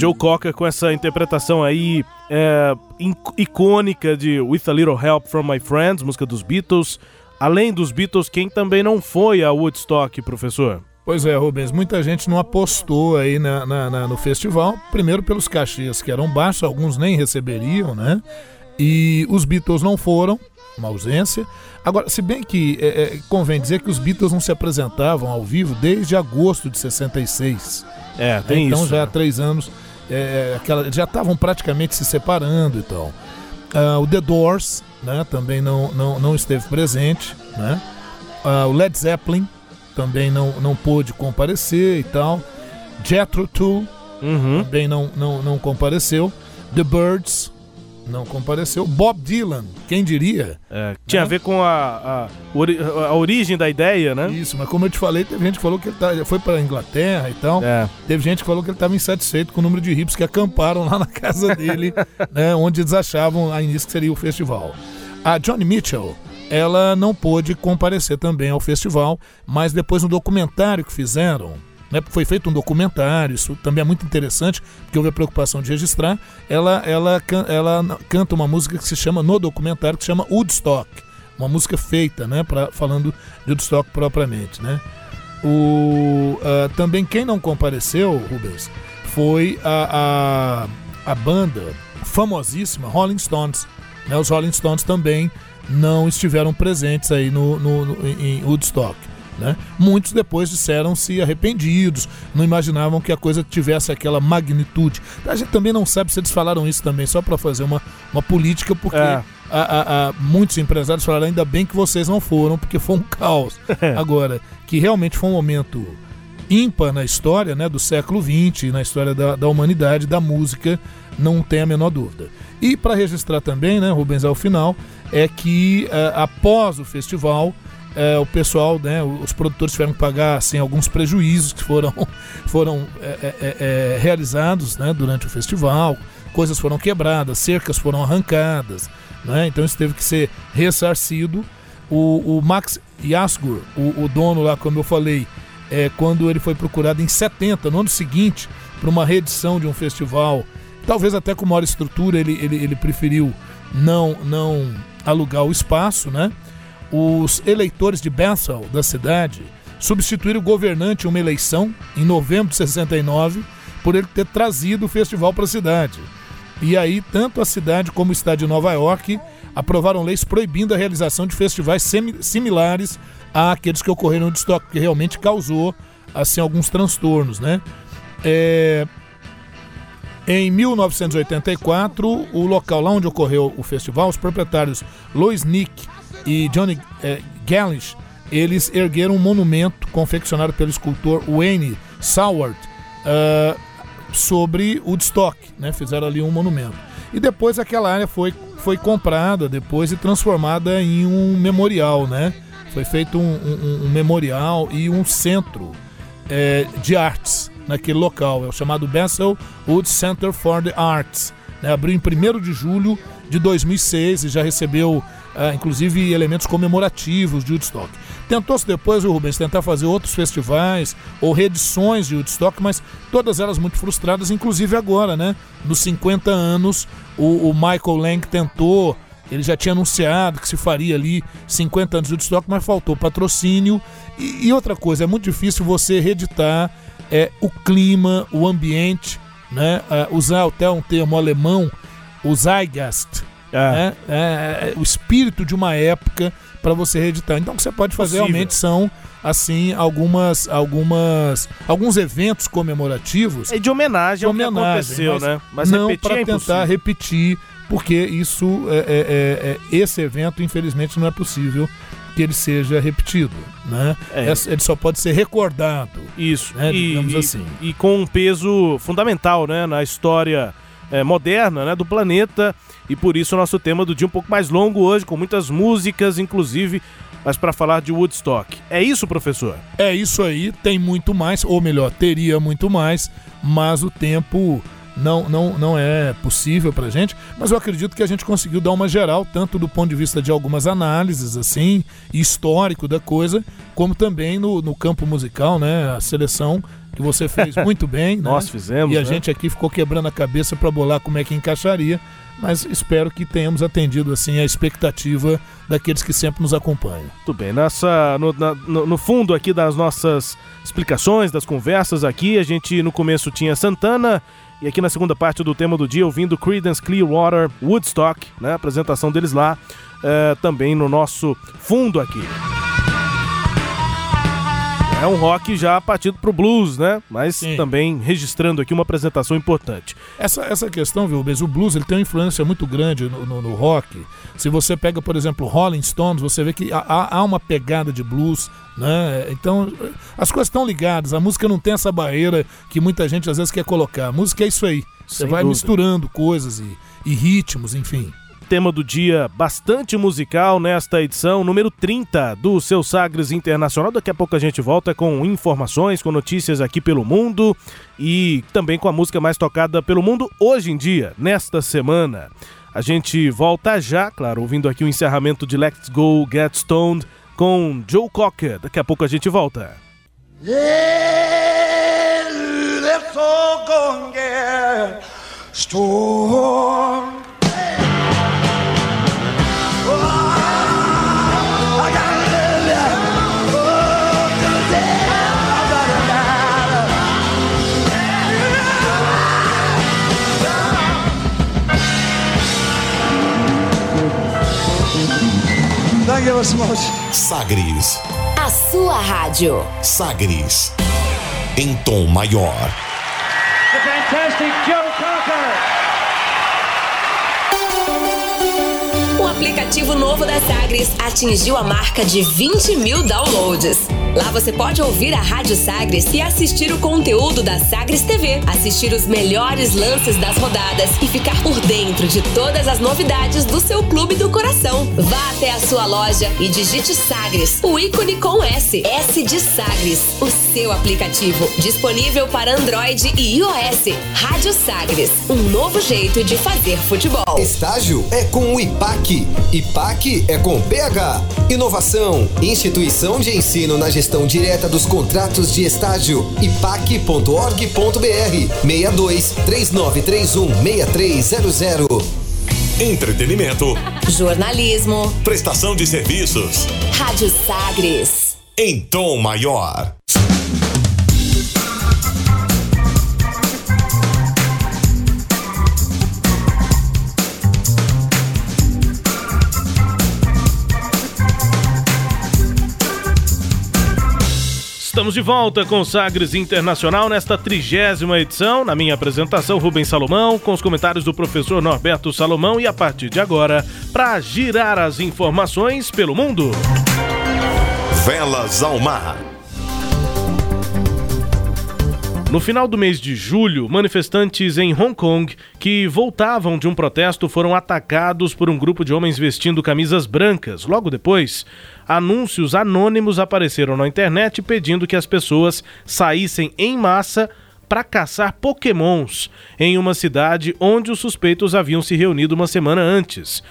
Joe Cocker com essa interpretação aí é, icônica de With a Little Help from My Friends, música dos Beatles. Além dos Beatles, quem também não foi a Woodstock, professor? Pois é, Rubens, muita gente não apostou aí na, na- na- no festival, primeiro pelos cachês que eram baixos, alguns nem receberiam, né? E os Beatles não foram, uma ausência. Agora, se bem que é, é, convém dizer que os Beatles não se apresentavam ao vivo desde agosto de 66. É, tem então isso. já há né? três anos, é, aquela, já estavam praticamente se separando e tal. Ah, o The Doors né, também não, não, não esteve presente. Né? Ah, o Led Zeppelin também não, não pôde comparecer e tal. Jethro Tull Uhum. também não, não, não compareceu. The Birds não compareceu. Bob Dylan, quem diria? É, tinha Né? a ver com a, a, a origem da ideia, né? Isso, mas como eu te falei, teve gente que falou que ele tá, foi para Inglaterra e tal. É. Teve gente que falou que ele estava insatisfeito com o número de hippies que acamparam lá na casa dele, né, onde eles achavam a início que seria o festival. A Johnny Mitchell, ela não pôde comparecer também ao festival, mas depois no documentário que fizeram, né, foi feito um documentário, isso também é muito interessante, porque houve a preocupação de registrar, ela, ela, ela canta uma música que se chama, no documentário, que se chama Woodstock, uma música feita, né, pra, falando de Woodstock propriamente, né. O, ah, também quem não compareceu, Rubens, foi a, a, a banda famosíssima Rolling Stones. né? Os Rolling Stones também não estiveram presentes aí no, no- no- em Woodstock. Né? Muitos depois disseram-se arrependidos, não imaginavam que a coisa tivesse aquela magnitude. A gente também não sabe se eles falaram isso também, só para fazer uma, uma política, porque É. a- a- a- muitos empresários falaram ainda bem que vocês não foram, porque foi um caos. Agora, que realmente foi um momento ímpar na história né, do século XX, na história da, da humanidade, da música, não tem a menor dúvida. E para registrar também, né, Rubens, ao final, é que eh, após o festival, eh, o pessoal, né, os produtores tiveram que pagar assim, alguns prejuízos que foram, foram eh, eh, eh, eh, realizados né, durante o festival, coisas foram quebradas, cercas foram arrancadas, né, então isso teve que ser ressarcido. O, o Max Yasgur, o, o dono lá, como eu falei, é, quando ele foi procurado em 70, no ano seguinte, para uma reedição de um festival, talvez até com maior estrutura, ele, ele, ele preferiu não, não alugar o espaço, né? Os eleitores de Bethel, da cidade, substituíram o governante em uma eleição, em novembro de 69, por ele ter trazido o festival para a cidade. E aí, tanto a cidade como o estado de Nova York aprovaram leis proibindo a realização de festivais similares àqueles que ocorreram no Woodstock, que realmente causou assim alguns transtornos, né? É, Em 1984, o local lá onde ocorreu o festival, os proprietários Lois Nick e Johnny eh, Gallish, eles ergueram um monumento confeccionado pelo escultor Wayne Soward ah, sobre o Woodstock, né? Fizeram ali um monumento. E depois aquela área foi, foi comprada depois e transformada em um memorial, né? Foi feito um, um- um memorial e um centro eh, de artes naquele local. É o chamado Bessel Wood Center for the Arts. né? Abriu em 1 de julho de 2006 e já recebeu, ah, inclusive, elementos comemorativos de Woodstock. Tentou-se depois, o Rubens, tentar fazer outros festivais ou reedições de Woodstock, mas todas elas muito frustradas, inclusive agora, né? Nos 50 anos, o, o Michael Lang tentou ele já tinha anunciado que se faria ali 50 anos de Woodstock, mas faltou patrocínio. E, e outra coisa, é muito difícil você reeditar é, o clima, o ambiente, né? Ah, usar até um termo alemão, o Zeitgeist, É. né? É, é, o espírito de uma época para você reeditar. Então o que você pode fazer Possível. realmente são assim algumas algumas alguns eventos comemorativos É de homenagem ao que aconteceu, mas né? Mas não para é tentar impossível. repetir, porque isso é, é- é- é- esse evento infelizmente não é possível que ele seja repetido, né? É. É- Ele só pode ser recordado. Isso, né, e, digamos e- assim. e com um peso fundamental, né, na história é, moderna, né, do planeta, e por isso o nosso tema do dia um pouco mais longo hoje, com muitas músicas, inclusive, mas para falar de Woodstock. É isso, professor? É isso aí, tem muito mais, ou melhor, teria muito mais, mas o tempo não, não, não é possível pra gente, mas eu acredito que a gente conseguiu dar uma geral, tanto do ponto de vista de algumas análises, assim, histórico da coisa, como também no, no campo musical, né? A seleção que você fez muito bem. né? Nós fizemos, E a né? gente aqui ficou quebrando a cabeça para bolar como é que encaixaria, mas espero que tenhamos atendido assim a expectativa daqueles que sempre nos acompanham. Muito bem, no, na- no- no fundo aqui das nossas explicações, das conversas aqui, a gente no começo tinha Santana e aqui na segunda parte do tema do dia ouvindo Creedence Clearwater Woodstock, né, a apresentação deles lá, eh, também no nosso fundo aqui. É um rock já partido pro blues, né? Mas Sim. também registrando aqui uma apresentação importante. Essa, essa questão, viu, Bez, o blues ele tem uma influência muito grande no, no- no rock. Se você pega, por exemplo, Rolling Stones, você vê que há- há, há uma pegada de blues, né? Então, as coisas estão ligadas. A música não tem essa barreira que muita gente às vezes quer colocar. A música é isso aí. Você Sem vai dúvida. misturando coisas e, e ritmos, enfim. Tema do dia bastante musical nesta edição número 30 do Seu Sagres Internacional. Daqui a pouco a gente volta com informações, com notícias aqui pelo mundo e também com a música mais tocada pelo mundo hoje em dia, nesta semana. A gente volta já, claro, ouvindo aqui o encerramento de Let's Go Get Stoned com Joe Cocker. Daqui a pouco a gente volta. Yeah, let's all go and get stoned. Much. Sagres. A sua rádio. Sagres. Em tom maior. The fantastic Joe Cocker. O aplicativo novo da Sagres atingiu a marca de 20 mil downloads. Lá você pode ouvir a Rádio Sagres e assistir o conteúdo da Sagres TV, assistir os melhores lances das rodadas e ficar por dentro de todas as novidades do seu clube do coração. Vá até a sua loja e digite Sagres, o ícone com S, S de Sagres, o seu aplicativo, disponível para Android e iOS. Rádio Sagres, um novo jeito de fazer futebol. Estágio é com o IPAC. IPAC é com PH. Inovação, instituição de ensino na gestão direta dos contratos de estágio. ipac.org.br 62 3931 6300. Entretenimento. Jornalismo. Prestação de serviços. Rádio Sagres. Em tom maior. Estamos de volta com Sagres Internacional nesta trigésima edição. Na minha apresentação, Rubens Salomão, com os comentários do professor Norberto Salomão. E a partir de agora, para girar as informações pelo mundo. Velas ao mar. No final do mês de julho, manifestantes em Hong Kong que voltavam de um protesto foram atacados por um grupo de homens vestindo camisas brancas. Logo depois, anúncios anônimos apareceram na internet pedindo que as pessoas saíssem em massa para caçar pokémons em uma cidade onde os suspeitos haviam se reunido uma semana antes.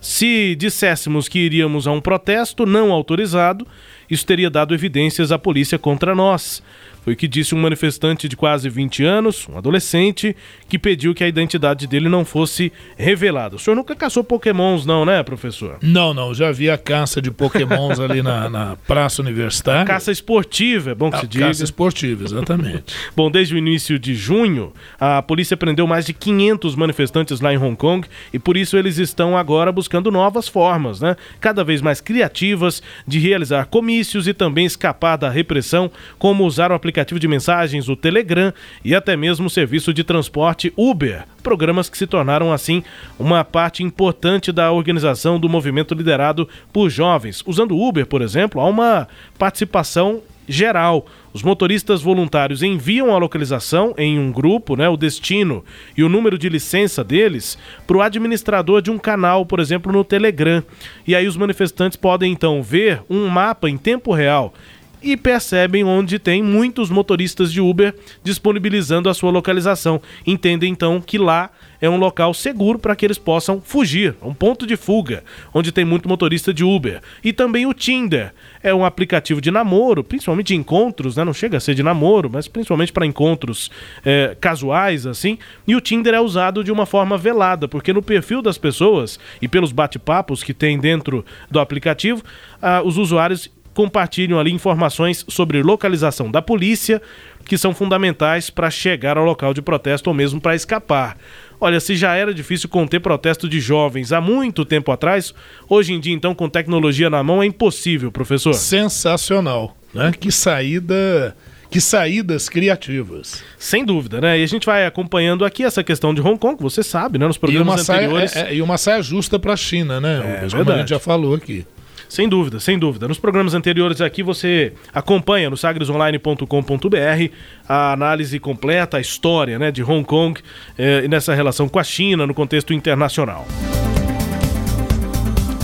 Se disséssemos que iríamos a um protesto não autorizado, isso teria dado evidências à polícia contra nós. Foi o que disse um manifestante de quase 20 anos, um adolescente, que pediu que a identidade dele não fosse revelada. O senhor nunca caçou pokémons, não, né, professor? Não, não, já vi a caça de pokémons ali na, na Praça Universitária. Caça esportiva, é bom que A se diga. caça esportiva, exatamente. Bom, desde o início de junho, a polícia prendeu mais de 500 manifestantes lá em Hong Kong e por isso eles estão agora buscando novas formas, né? Cada vez mais criativas de realizar comícios e também escapar da repressão, como usar o aplicativo de mensagens, o Telegram e até mesmo o serviço de transporte Uber. Programas que se tornaram, assim, uma parte importante da organização do movimento liderado por jovens. Usando o Uber, por exemplo, há uma participação geral. Os motoristas voluntários enviam a localização em um grupo, né, o destino e o número de licença deles para o administrador de um canal, por exemplo, no Telegram. E aí os manifestantes podem então ver um mapa em tempo real e percebem onde tem muitos motoristas de Uber disponibilizando a sua localização. Entendem então que lá é um local seguro para que eles possam fugir, um ponto de fuga, onde tem muito motorista de Uber. E também o Tinder, é um aplicativo de namoro, principalmente de encontros, né? Não chega a ser de namoro, mas principalmente para encontros é, casuais, assim. E o Tinder é usado de uma forma velada, porque no perfil das pessoas e pelos bate-papos que tem dentro do aplicativo, ah, os usuários compartilham ali informações sobre localização da polícia, que são fundamentais para chegar ao local de protesto ou mesmo para escapar. Olha, se já era difícil conter protesto de jovens há muito tempo atrás, hoje em dia, então, com tecnologia na mão, é impossível, professor. Sensacional, né? Que saída. Que saídas criativas. Sem dúvida, né? E a gente vai acompanhando aqui essa questão de Hong Kong, você sabe, né? Nos E programas uma, saia, anteriores. é- é- e uma saia justa para a China, né? É? Como a verdade. gente já falou aqui. Sem dúvida, sem dúvida. Nos programas anteriores aqui você acompanha no sagresonline.com.br a análise completa, a história né, de Hong Kong eh, e nessa relação com a China no contexto internacional.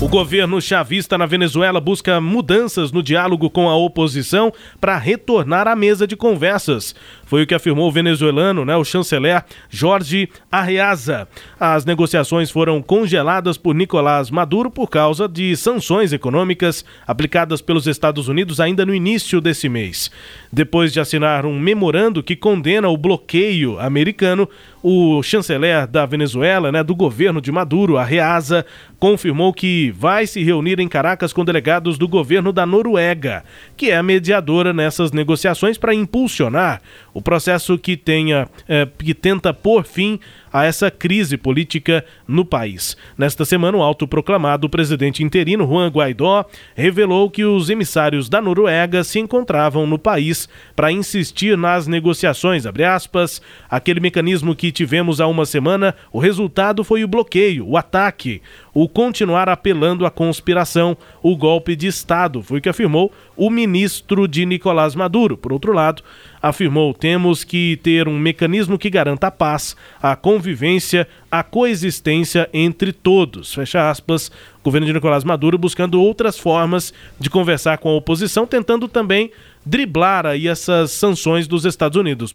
O governo chavista na Venezuela busca mudanças no diálogo com a oposição para retornar à mesa de conversas. Foi o que afirmou o venezuelano, né, o chanceler Jorge Arreaza. As negociações foram congeladas por Nicolás Maduro por causa de sanções econômicas aplicadas pelos Estados Unidos ainda no início desse mês. Depois de assinar um memorando que condena o bloqueio americano, o chanceler da Venezuela, né, do governo de Maduro, Arreaza, confirmou que vai se reunir em Caracas com delegados do governo da Noruega, que é a mediadora nessas negociações para impulsionar o processo que tenha eh, que tenta pôr fim a essa crise política no país. Nesta semana, o autoproclamado presidente interino Juan Guaidó revelou que os emissários da Noruega se encontravam no país para insistir nas negociações, aspas, aquele mecanismo que tivemos há uma semana, o resultado foi o bloqueio, o ataque, o continuar apelando à conspiração, o golpe de Estado, foi o que afirmou o ministro de Nicolás Maduro. Por outro lado, afirmou: temos que ter um mecanismo que garanta a paz, a convivência, a coexistência entre todos. Fecha aspas. Governo de Nicolás Maduro buscando outras formas de conversar com a oposição, tentando também driblar aí essas sanções dos Estados Unidos.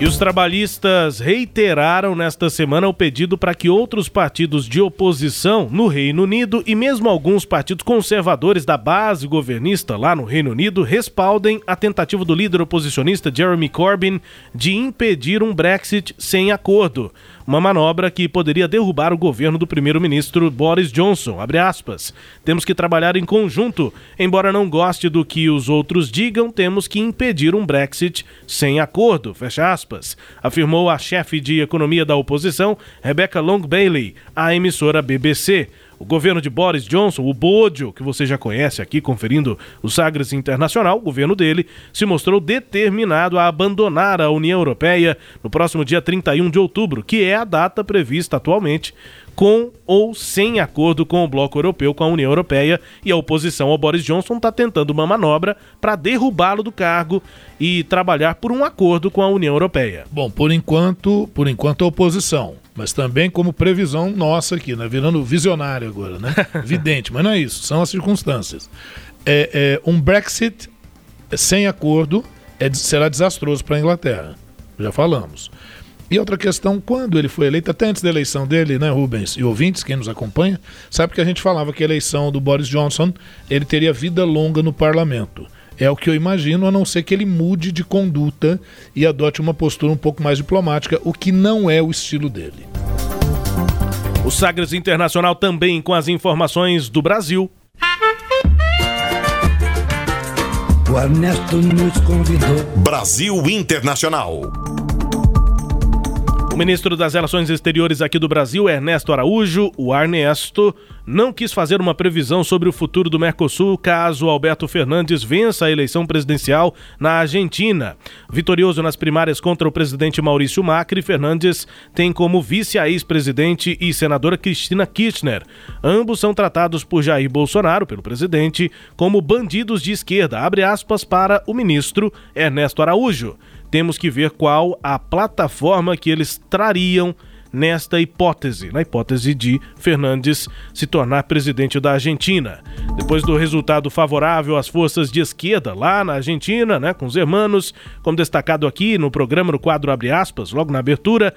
E os trabalhistas reiteraram nesta semana o pedido para que outros partidos de oposição no Reino Unido e mesmo alguns partidos conservadores da base governista lá no Reino Unido respaldem a tentativa do líder oposicionista Jeremy Corbyn de impedir um Brexit sem acordo. Uma manobra que poderia derrubar o governo do primeiro-ministro Boris Johnson. Temos que trabalhar em conjunto. Embora não goste do que os outros digam, temos que impedir um Brexit sem acordo. Afirmou a chefe de economia da oposição, Rebecca Long Bailey, à emissora BBC. O governo de Boris Johnson, o Bodio, que você já conhece aqui conferindo o Sagres Internacional, o governo dele se mostrou determinado a abandonar a União Europeia no próximo dia 31 de outubro, que é a data prevista atualmente com ou sem acordo com o bloco europeu, com a União Europeia, e a oposição ao Boris Johnson está tentando uma manobra para derrubá-lo do cargo e trabalhar por um acordo com a União Europeia. Bom, por enquanto, por enquanto a oposição, mas também como previsão nossa aqui, né? Virando visionário agora, né? Vidente, mas não é isso, são as circunstâncias. É, é, um Brexit sem acordo é, será desastroso para a Inglaterra, já falamos. E outra questão, quando ele foi eleito, até antes da eleição dele, né, Rubens e ouvintes, quem nos acompanha, sabe que a gente falava que a eleição do Boris Johnson, ele teria vida longa no parlamento. É o que eu imagino, a não ser que ele mude de conduta e adote uma postura um pouco mais diplomática, o que não é o estilo dele. O Sagres Internacional também com as informações do Brasil. O Ernesto nos convidou. Brasil Internacional. Ministro das Relações Exteriores aqui do Brasil, Ernesto Araújo, o Arnesto, não quis fazer uma previsão sobre o futuro do Mercosul caso Alberto Fernandes vença a eleição presidencial na Argentina. Vitorioso nas primárias contra o presidente Maurício Macri, Fernandes tem como vice a ex-presidente e senadora Cristina Kirchner. Ambos são tratados por Jair Bolsonaro, pelo presidente, como bandidos de esquerda, abre aspas para o ministro Ernesto Araújo. Temos que ver qual a plataforma que eles trariam nesta hipótese, na hipótese de Fernandes se tornar presidente da Argentina. Depois do resultado favorável às forças de esquerda lá na Argentina, né, com os hermanos, como destacado aqui no programa no quadro abre aspas, logo na abertura,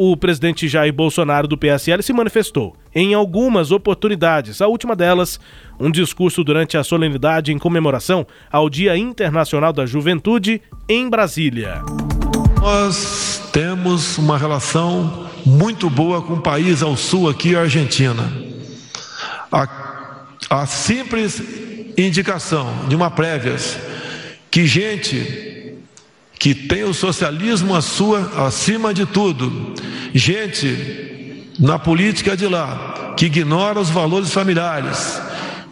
o presidente Jair Bolsonaro do PSL se manifestou em algumas oportunidades. A última delas, um discurso durante a solenidade em comemoração ao Dia Internacional da Juventude em Brasília. Nós temos uma relação muito boa com o país ao sul aqui, a Argentina. A, a simples indicação de uma prévias que gente que tem o socialismo a sua, acima de tudo, gente na política de lá que ignora os valores familiares,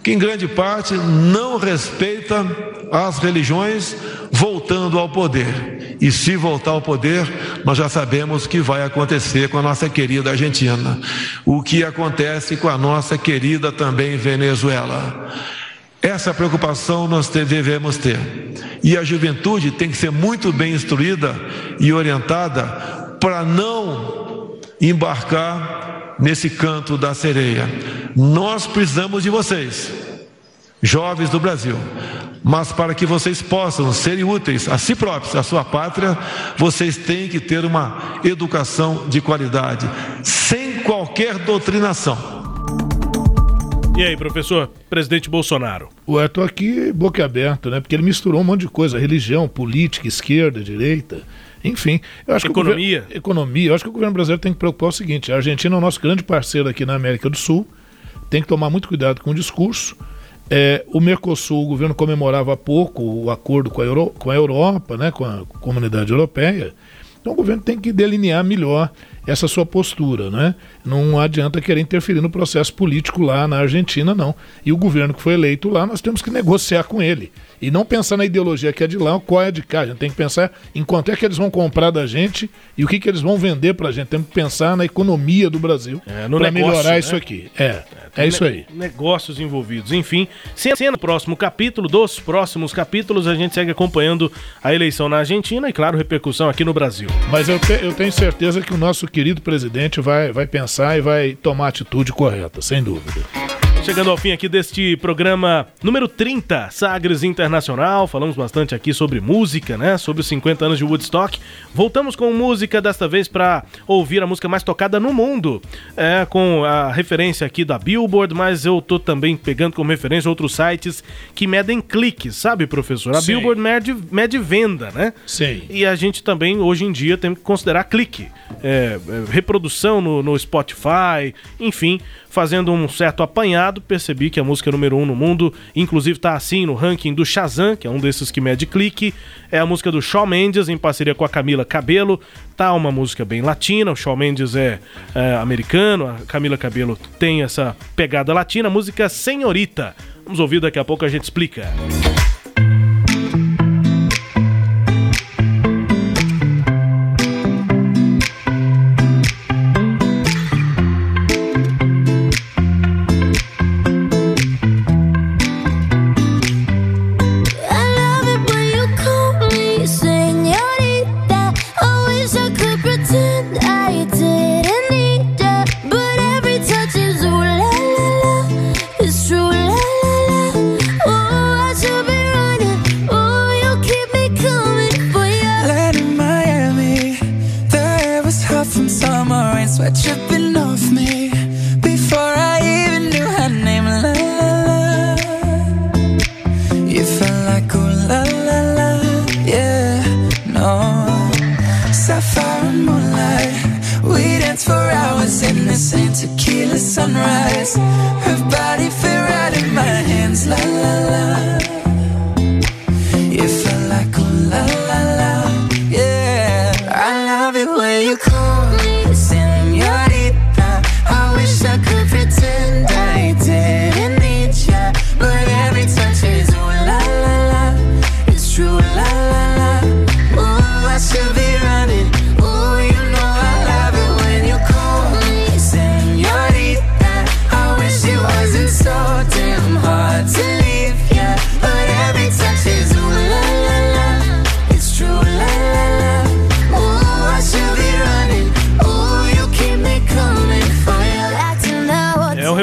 que em grande parte não respeita as religiões voltando ao poder. E se voltar ao poder, nós já sabemos o que vai acontecer com a nossa querida Argentina, o que acontece com a nossa querida também Venezuela. Essa preocupação nós devemos ter. E a juventude tem que ser muito bem instruída e orientada para não embarcar nesse canto da sereia. Nós precisamos de vocês, jovens do Brasil. Mas para que vocês possam serem úteis a si próprios, à sua pátria, vocês têm que ter uma educação de qualidade, sem qualquer doutrinação. E aí, professor, presidente Bolsonaro? Ué, tô aqui boca aberta, né? Porque ele misturou um monte de coisa, religião, política, esquerda, direita, enfim. Eu acho Economia. Que governo, economia. Eu acho que o governo brasileiro tem que preocupar o seguinte: a Argentina é o nosso grande parceiro aqui na América do Sul, tem que tomar muito cuidado com o discurso. É, o Mercosul, o governo comemorava há pouco o acordo com a, Euro, com a Europa, né, com a comunidade europeia. Então o governo tem que delinear melhor essa sua postura, né? Não adianta querer interferir no processo político lá na Argentina, não. E o governo que foi eleito lá, nós temos que negociar com ele. E não pensar na ideologia que é de lá, qual é de cá. A gente tem que pensar em quanto é que eles vão comprar da gente e o que, que eles vão vender pra gente. Temos que pensar na economia do Brasil É, para melhorar né? isso aqui. É, Tem é isso aí. Negócios envolvidos. Enfim, sendo no próximo capítulo, dos próximos capítulos, a gente segue acompanhando a eleição na Argentina e, claro, repercussão aqui no Brasil. Mas eu, te- eu tenho certeza que o nosso querido presidente vai, vai pensar e vai tomar a atitude correta, sem dúvida. Chegando ao fim aqui deste programa número 30, Sagres Internacional. Falamos bastante aqui sobre música, né? Sobre os 50 anos de Woodstock. Voltamos com música desta vez para ouvir a música mais tocada no mundo. É, com a referência aqui da Billboard, mas eu tô também pegando como referência outros sites que medem cliques, sabe, professor? A Sim. Billboard mede, mede venda, né? Sim. E a gente também, hoje em dia, tem que considerar clique. É, é, reprodução no, no Spotify, enfim, fazendo um certo apanhado, percebi que a música número um no mundo, inclusive tá assim no ranking do Shazam, que é um desses que mede clique, é a música do Shawn Mendes, em parceria com a Camila Cabello, tá uma música bem latina, o Shawn Mendes é, é americano, a Camila Cabello tem essa pegada latina, a música Senhorita. Vamos ouvir daqui a pouco, a gente explica. I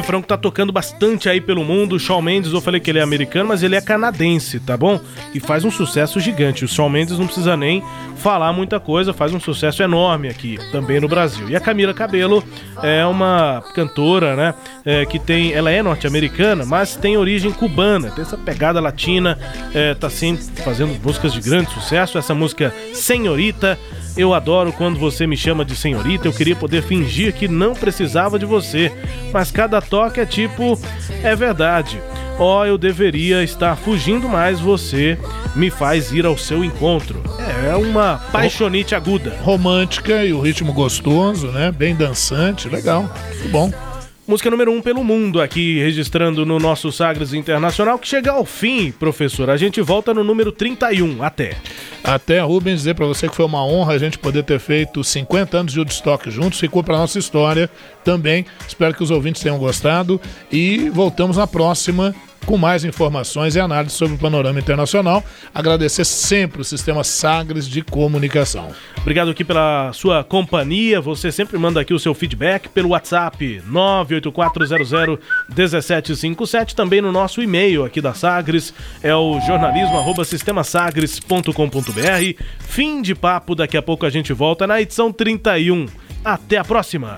refrão que tá tocando bastante aí pelo mundo. O Shawn Mendes, eu falei que ele é americano, mas ele é canadense, tá bom? E faz um sucesso gigante. O Shawn Mendes não precisa nem falar muita coisa, faz um sucesso enorme aqui, também no Brasil. E a Camila Cabelo é uma cantora, né? é, que tem. Ela é norte-americana, mas tem origem cubana, tem essa pegada latina, é, tá sempre fazendo músicas de grande sucesso. Essa música Senhorita. Eu adoro quando você me chama de senhorita. Eu queria poder fingir que não precisava de você, mas cada toque é tipo, é verdade. Oh, eu deveria estar fugindo, mas você me faz ir ao seu encontro. É uma paixonite aguda. Romântica e o ritmo gostoso, né? Bem dançante, legal. Muito bom. Música número 1 um pelo mundo aqui, registrando no nosso Sagres Internacional, que chega ao fim, professor. A gente volta no número 31. Até. Até, Rubens, dizer para você que foi uma honra a gente poder ter feito 50 anos de Woodstock juntos. Ficou para nossa história também. Espero que os ouvintes tenham gostado. E voltamos na próxima com mais informações e análises sobre o panorama internacional. Agradecer sempre o sistema Sagres de comunicação. Obrigado aqui pela sua companhia. Você sempre manda aqui o seu feedback pelo WhatsApp 984001757, também no nosso e-mail aqui da Sagres, é o jornalismo@sistemasagres.com.br. Fim de papo, daqui a pouco a gente volta na edição 31. Até a próxima.